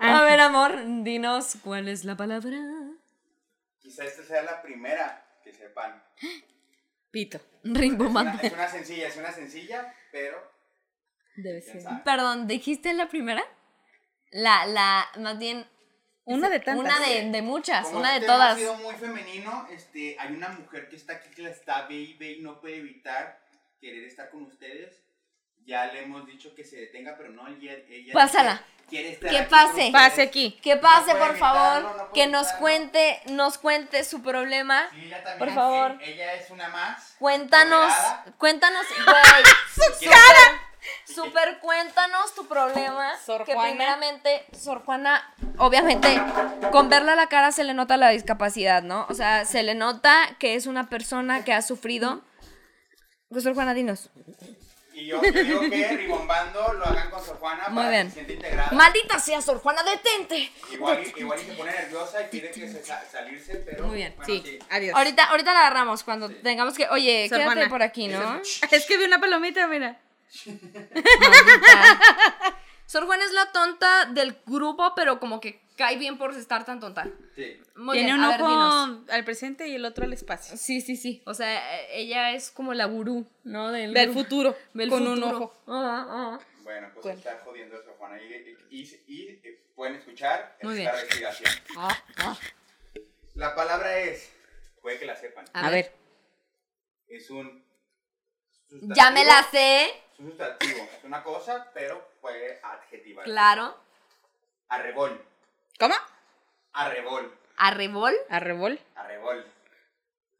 S1: A ver, amor, dinos cuál es la palabra.
S3: Quizá esta sea la primera que sepan.
S2: Pito.
S3: Es una,
S1: Rimbombando.
S3: es una sencilla, es una sencilla, pero
S2: Debe ser.
S3: sabe.
S1: Perdón, ¿dijiste la primera? La, la, más bien.
S2: Una de tantas.
S1: Una de, de muchas,
S3: Como
S1: una de
S3: este tema
S1: todas.
S3: ha sido muy femenino, este, hay una mujer que está aquí que la está ve y ve y no puede evitar querer estar con ustedes. ya le hemos dicho que se detenga, pero no, ella, ella
S1: Pásala.
S3: quiere estar
S1: Que
S3: aquí
S1: pase.
S3: ustedes.
S2: Pase aquí.
S1: Que pase,
S3: No
S1: por favor,
S3: no
S1: que nos cuente, nos cuente su problema.
S3: Sí, ella también,
S1: Por favor.
S3: eh, Ella es una más.
S1: Cuéntanos, cuéntanos, [LAUGHS] güey.
S3: Quiere-
S1: Super, cuéntanos tu problema.
S2: Sor
S1: que
S2: Juana.
S1: primeramente, Sor Juana, obviamente, con verla a la cara se le nota la discapacidad, ¿no? O sea, se le nota que es una persona que ha sufrido. Pues, Sor Juana, dinos.
S3: Y yo, yo digo que ribombando lo hagan con Sor Juana
S1: Muy
S3: para
S1: bien.
S3: que se sienta integrada.
S1: Maldita sea, Sor Juana, detente.
S3: Igual, y- igual y se pone nerviosa y pide que se sa- salirse, pero.
S1: Muy bien,
S3: bueno,
S2: Sí, adiós.
S1: Ahorita, ahorita la agarramos cuando tengamos que. Oye,
S2: Sor
S1: quédate
S2: Juana.
S1: por aquí, ¿no?
S2: Es que vi una palomita, mira. [LAUGHS]
S1: Sor Juana es la tonta del grupo, pero como que cae bien por estar tan tonta.
S3: Sí.
S1: Muy
S2: Tiene
S1: bien,
S2: un
S1: a ver,
S2: ojo
S1: dinos.
S2: al presente y el otro al espacio.
S1: Sí, sí, sí. O sea, ella es como la gurú, ¿no? Del,
S2: futuro.
S1: Del
S2: con un ojo.
S1: Ajá, ajá.
S3: Bueno, pues
S2: Bueno.
S3: está jodiendo Sor Juana. Y, y, y- y, eh, pueden escuchar
S1: Muy
S3: esta
S1: bien.
S3: respiración.
S1: Ah, ah.
S3: La palabra es. Puede que la sepan.
S1: A,
S2: A
S1: ver.
S2: ver.
S3: Es un.
S1: Ya me la sé.
S3: Es un sustantivo. Es una cosa, pero puede adjetivar.
S1: Claro.
S3: Arrebol.
S2: ¿Cómo?
S3: Arrebol.
S1: ¿Arrebol?
S2: Arrebol.
S3: Arrebol.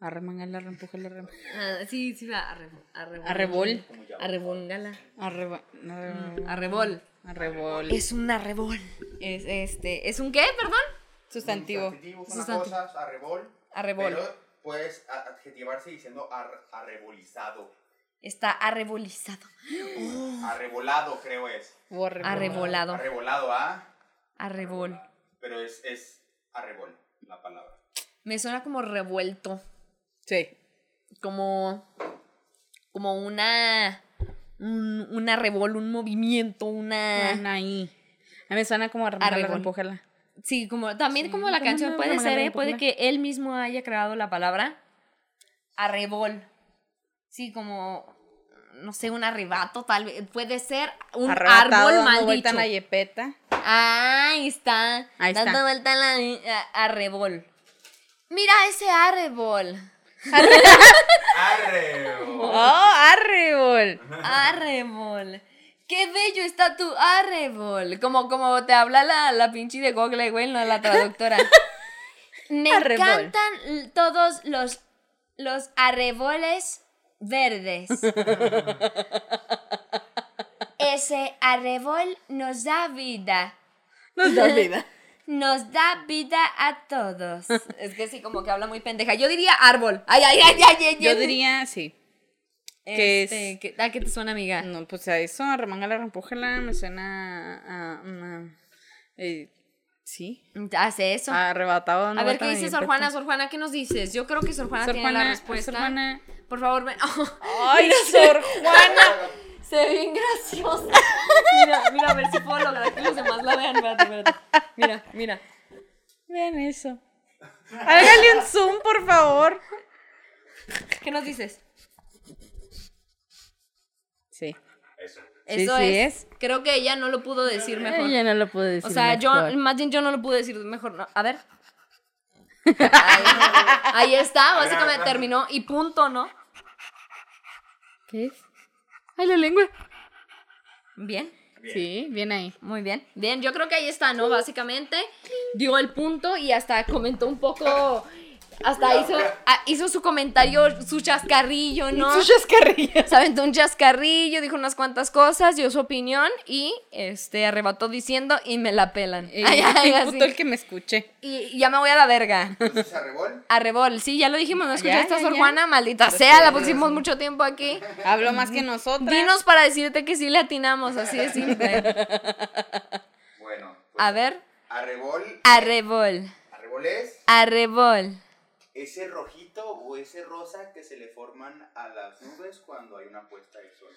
S2: Arremangala, reempújala, rem.
S1: Ah, sí, sí, va. Arrebol. Arrebol.
S2: Arrebol.
S1: Arrebongala.
S2: Arreba- arre-
S1: Arrebol.
S2: Arrebol.
S1: Es un arrebol. Es este. ¿Es un qué, perdón?
S2: Sustantivo.
S3: Un sustantivo, es una
S1: Sustantivo.
S3: cosa, arrebol.
S1: Arrebol.
S3: Pero puedes adjetivarse diciendo ar- arrebolizado.
S1: Está arrebolizado.
S3: Arrebolado, creo es.
S2: O arrebol.
S1: Arrebolado.
S3: Arrebolado, ¿ah?
S1: Arrebol.
S3: Pero es, es arrebol la palabra.
S1: Me suena como revuelto.
S2: Sí.
S1: Como. Como una. Un, una revol, un movimiento, una.
S2: Anaí. A mí me suena como
S1: Arrebol. Sí, como también
S2: Sí,
S1: como la canción
S2: una
S1: puede ser, ¿eh? puede que él mismo haya creado la palabra arrebol. Sí, como no sé, un arrebato, tal vez puede ser un
S2: Arrebatado,
S1: árbol
S2: dando
S1: mal
S2: vuelta
S1: dicho.
S2: en la yepeta.
S1: Ahí está,
S2: Ahí
S1: dando
S2: está.
S1: vuelta en la a- arrebol. Mira ese arrebol.
S3: Arrebol.
S2: ¡Oh, arrebol!
S1: Arrebol. Qué bello está tu arrebol. Como, como te habla la, la pinche de Google, güey, no la traductora. [LAUGHS] Me
S2: Arrebol.
S1: encantan todos los, los arreboles verdes. [LAUGHS] Ese arrebol nos da vida.
S2: Nos da vida. [LAUGHS]
S1: Nos da vida a todos. [LAUGHS] Es que sí, como que habla muy pendeja. Yo diría árbol. Ay, ay, ay, ay, ay.
S2: Yo diría, sí. que
S1: Este,
S2: es-
S1: ¿qué- ¿A qué te suena, amiga?
S2: No, pues a eso, arremangala, reempújala, me suena a eh, sí.
S1: Hace eso.
S2: Arrebatado. dando
S1: A ver, ¿qué dice Sor. Juana? Sor Juana, ¿qué nos dices? Yo creo que Sor Juana
S2: Sor
S1: tiene la respuesta.
S2: Sor Juana.
S1: Por favor, ven. [LAUGHS]
S2: ¡Ay, Sor [LAUGHS] Juana!
S1: Se ve bien graciosa. [LAUGHS] Mira, mira, a ver si puedo lograr que los demás la vean. Espérate, espérate. Mira, mira.
S2: Vean eso. Hágale un zoom, por favor.
S1: ¿Qué nos dices?
S2: Sí.
S3: Eso.
S2: Sí, sí
S1: es. Creo que ella no lo pudo decir mejor.
S2: Ella no lo pude decir.
S1: O sea, yo, más bien yo no lo pude decir mejor. no. A ver. Ahí, [LAUGHS] ahí está, básicamente terminó y punto, ¿no?
S2: ¿Qué es? ¡Ay, la lengua!
S1: Bien.
S3: Bien.
S2: Sí, bien ahí.
S1: Muy bien. Bien, yo creo que ahí está, ¿no? Básicamente dio el punto y hasta comentó un poco. Hasta hizo, ah, hizo su comentario, su chascarrillo, ¿no?
S2: Sus chascarrillas.
S1: Se aventó un chascarrillo, dijo unas cuantas cosas, dio su opinión y este arrebató diciendo y me la pelan.
S2: Y [LAUGHS]
S1: Ay, ay, así.
S2: puto el que me escuche.
S1: Y ya me voy a la verga.
S3: Entonces, arrebol.
S1: Arrebol, sí, ya lo dijimos, no escuché
S2: Ya,
S1: esta
S2: ya,
S1: Sor. Juana, maldita sea, la pusimos mucho tiempo aquí.
S2: Hablo más que nosotras.
S1: Dinos para decirte que sí le atinamos, así de simple.
S3: Bueno. pues,
S1: A ver,
S3: Arrebol.
S1: arrebol,
S3: Arrebol es
S1: arrebol.
S3: Ese rojito o ese rosa que se le forman a las nubes cuando hay una puesta de sol.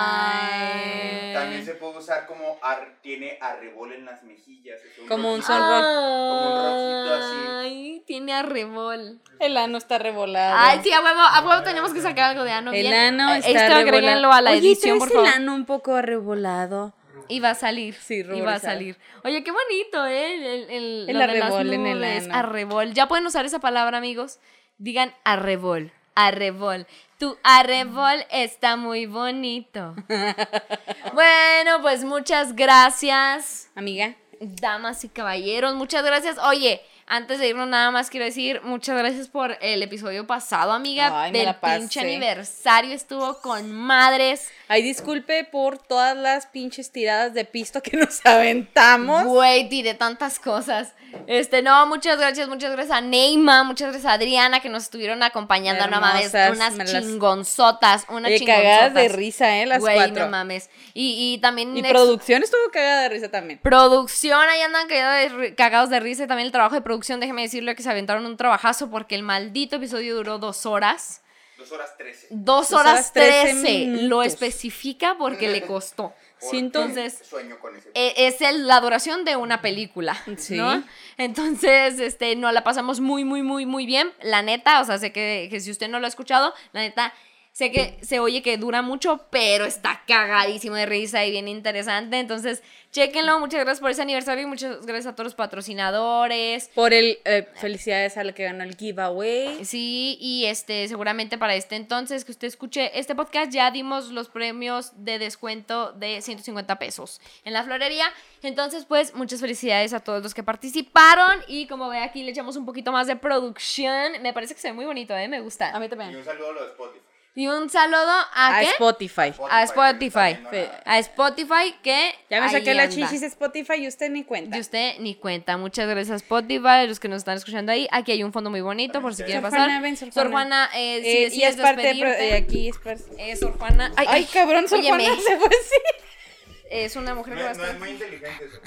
S1: Ay.
S3: También se puede usar como ar- tiene arrebol en las mejillas. es
S2: Como un sol rojo.
S3: Como un rojito así.
S1: Ay, tiene arrebol.
S2: El ano está revolado.
S1: Ay, sí, a huevo, a huevo tenemos que sacar algo de ano.
S2: El
S1: bien.
S2: ano
S1: Eh,
S2: está
S1: Esto agréguenlo a la
S2: Oye,
S1: edición, por
S2: ¿traes
S1: favor.
S2: el ano un poco arrebolado.
S1: Y va a salir.
S2: Sí,
S1: y va a
S2: ruborizado.
S1: salir. Oye, qué bonito, ¿eh? El, el, el,
S2: arrebol en el
S1: nubes,
S2: ano.
S1: Arrebol. Ya pueden usar esa palabra, amigos. Digan arrebol. Arrebol. Tu arrebol está muy bonito. [LAUGHS] bueno, pues muchas gracias,
S2: Amiga.
S1: damas y caballeros. Muchas gracias. Oye, antes de irnos nada más quiero decir muchas gracias por el episodio pasado, amiga.
S2: Ay, me
S1: del
S2: la pasé.
S1: pinche aniversario estuvo con madres.
S2: Ay, disculpe por todas las pinches tiradas de pisto que nos [LAUGHS] aventamos.
S1: Güey, de tantas cosas. Este, no, muchas gracias, muchas gracias a Neima, muchas gracias a Adriana que nos estuvieron acompañando, no mames,
S2: Hermosas,
S1: unas
S2: las-
S1: chingonzotas, unas chingonzotas.
S2: cagadas de risa, ¿eh? Las
S1: Güey,
S2: cuatro.
S1: no mames. Y, y también
S2: Y
S1: ex-
S2: producción estuvo cagada de risa también.
S1: producción, ahí andan cagados de, ri- cagados de risa. Y también el trabajo de producción, déjeme decirle que se aventaron un trabajazo porque el maldito episodio duró dos horas.
S3: Dos horas trece.
S1: Dos horas
S2: trece.
S1: Lo especifica porque le costó.
S2: Siento-
S1: Entonces,
S3: Sueño con ese.
S1: eh, es el- la duración de una película,
S2: Sí.
S1: ¿no? Entonces, este, nos la pasamos muy, muy, muy, muy bien. La neta, o sea, sé que, que si usted no lo ha escuchado, la neta, sé que se oye que dura mucho, pero está cagadísimo de risa y bien interesante. Entonces, chéquenlo. Muchas gracias por ese aniversario y muchas gracias a todos los patrocinadores.
S2: Por el. eh, felicidades a la que ganó el giveaway.
S1: Sí, y este, seguramente para este entonces que usted escuche este podcast, ya dimos los premios de descuento de 150 pesos en la florería. Entonces, pues, muchas felicidades a todos los que participaron. Y como ve aquí, le echamos un poquito más de producción. Me parece que se ve muy bonito, ¿eh? Me gusta.
S2: A mí
S3: Y
S2: también.
S3: un saludo a lo de Spotify.
S1: Y un saludo a,
S2: A
S1: ¿qué?
S2: Spotify.
S1: A Spotify. A Spotify que.
S2: Ya me saqué la chichis Spotify y usted ni cuenta.
S1: Y usted ni cuenta. Muchas gracias, Spotify, los que nos están escuchando ahí. Aquí hay un fondo muy bonito por si quieren
S2: Sor
S1: pasar.
S2: Juana, ven, Sor
S1: Sor
S2: Juana.
S1: Juana, eh, si
S2: Eh, y es parte de. eh, aquí es parte-
S1: eh, Sor Juana. Ay,
S2: Ay, cabrón, Sor
S1: óyeme,
S2: Juana se fue así.
S1: Es una mujer que
S3: No,
S1: va a
S3: es- no
S1: estar-
S3: es muy inteligente eso.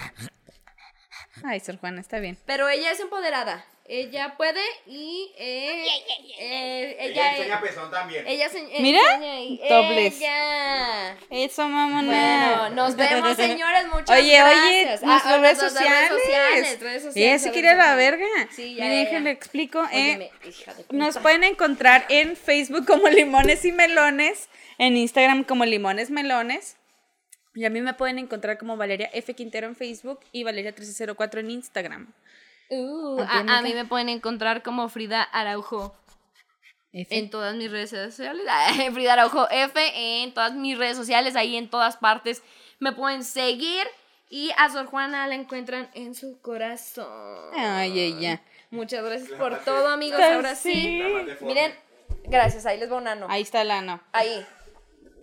S2: Ay, Sor Juana, está bien.
S1: Pero ella es empoderada. Ella puede y. eh, eh,
S3: Ella
S1: ella.
S3: enseña pezón también.
S1: Ella se- eh,
S2: Mira,
S1: enseña
S2: topless.
S1: Ella.
S2: Eso, mamona.
S1: Bueno, nos vemos, [LAUGHS] señores. Muchas
S2: Oye, oye,
S1: gracias.
S2: nuestras
S1: Ah,
S2: redes
S1: nuestras
S2: sociales.
S1: sociales, redes sociales,
S2: Ella
S1: a
S2: se
S1: ver,
S2: quiere a la verga.
S1: Sí, ya,
S2: Miren,
S1: ya,
S2: déjenle
S1: ya.
S2: explico. eh,
S1: Óyeme, hija de
S2: Nos pueden encontrar en Facebook como Limones y Melones, en Instagram como Limones Melones. Y a mí me pueden encontrar como Valeria F. Quintero en Facebook y Valeria 1304 en Instagram.
S1: Uh,
S2: ¿A
S1: mí me pueden encontrar como Frida Araujo
S2: F.
S1: en todas mis redes sociales. [LAUGHS] Frida Araujo F en todas mis redes sociales, ahí en todas partes me pueden seguir. Y a Sor Juana la encuentran en su corazón.
S2: Ay, ella.
S1: Muchas gracias
S3: La
S1: por todo, amigos.
S2: Pues
S1: Ahora sí.
S2: sí.
S1: Miren, gracias. Ahí les va un ano.
S2: Ahí está la no.
S1: Ahí.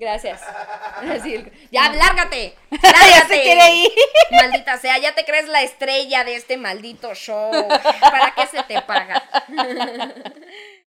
S1: Gracias. [LAUGHS] Así, ya, lárgate. [LAUGHS]
S2: ya
S1: Lárgate.
S2: se quiere ir. [LAUGHS]
S1: Maldita sea, ya te crees la estrella de este maldito show. ¿Para qué se te paga?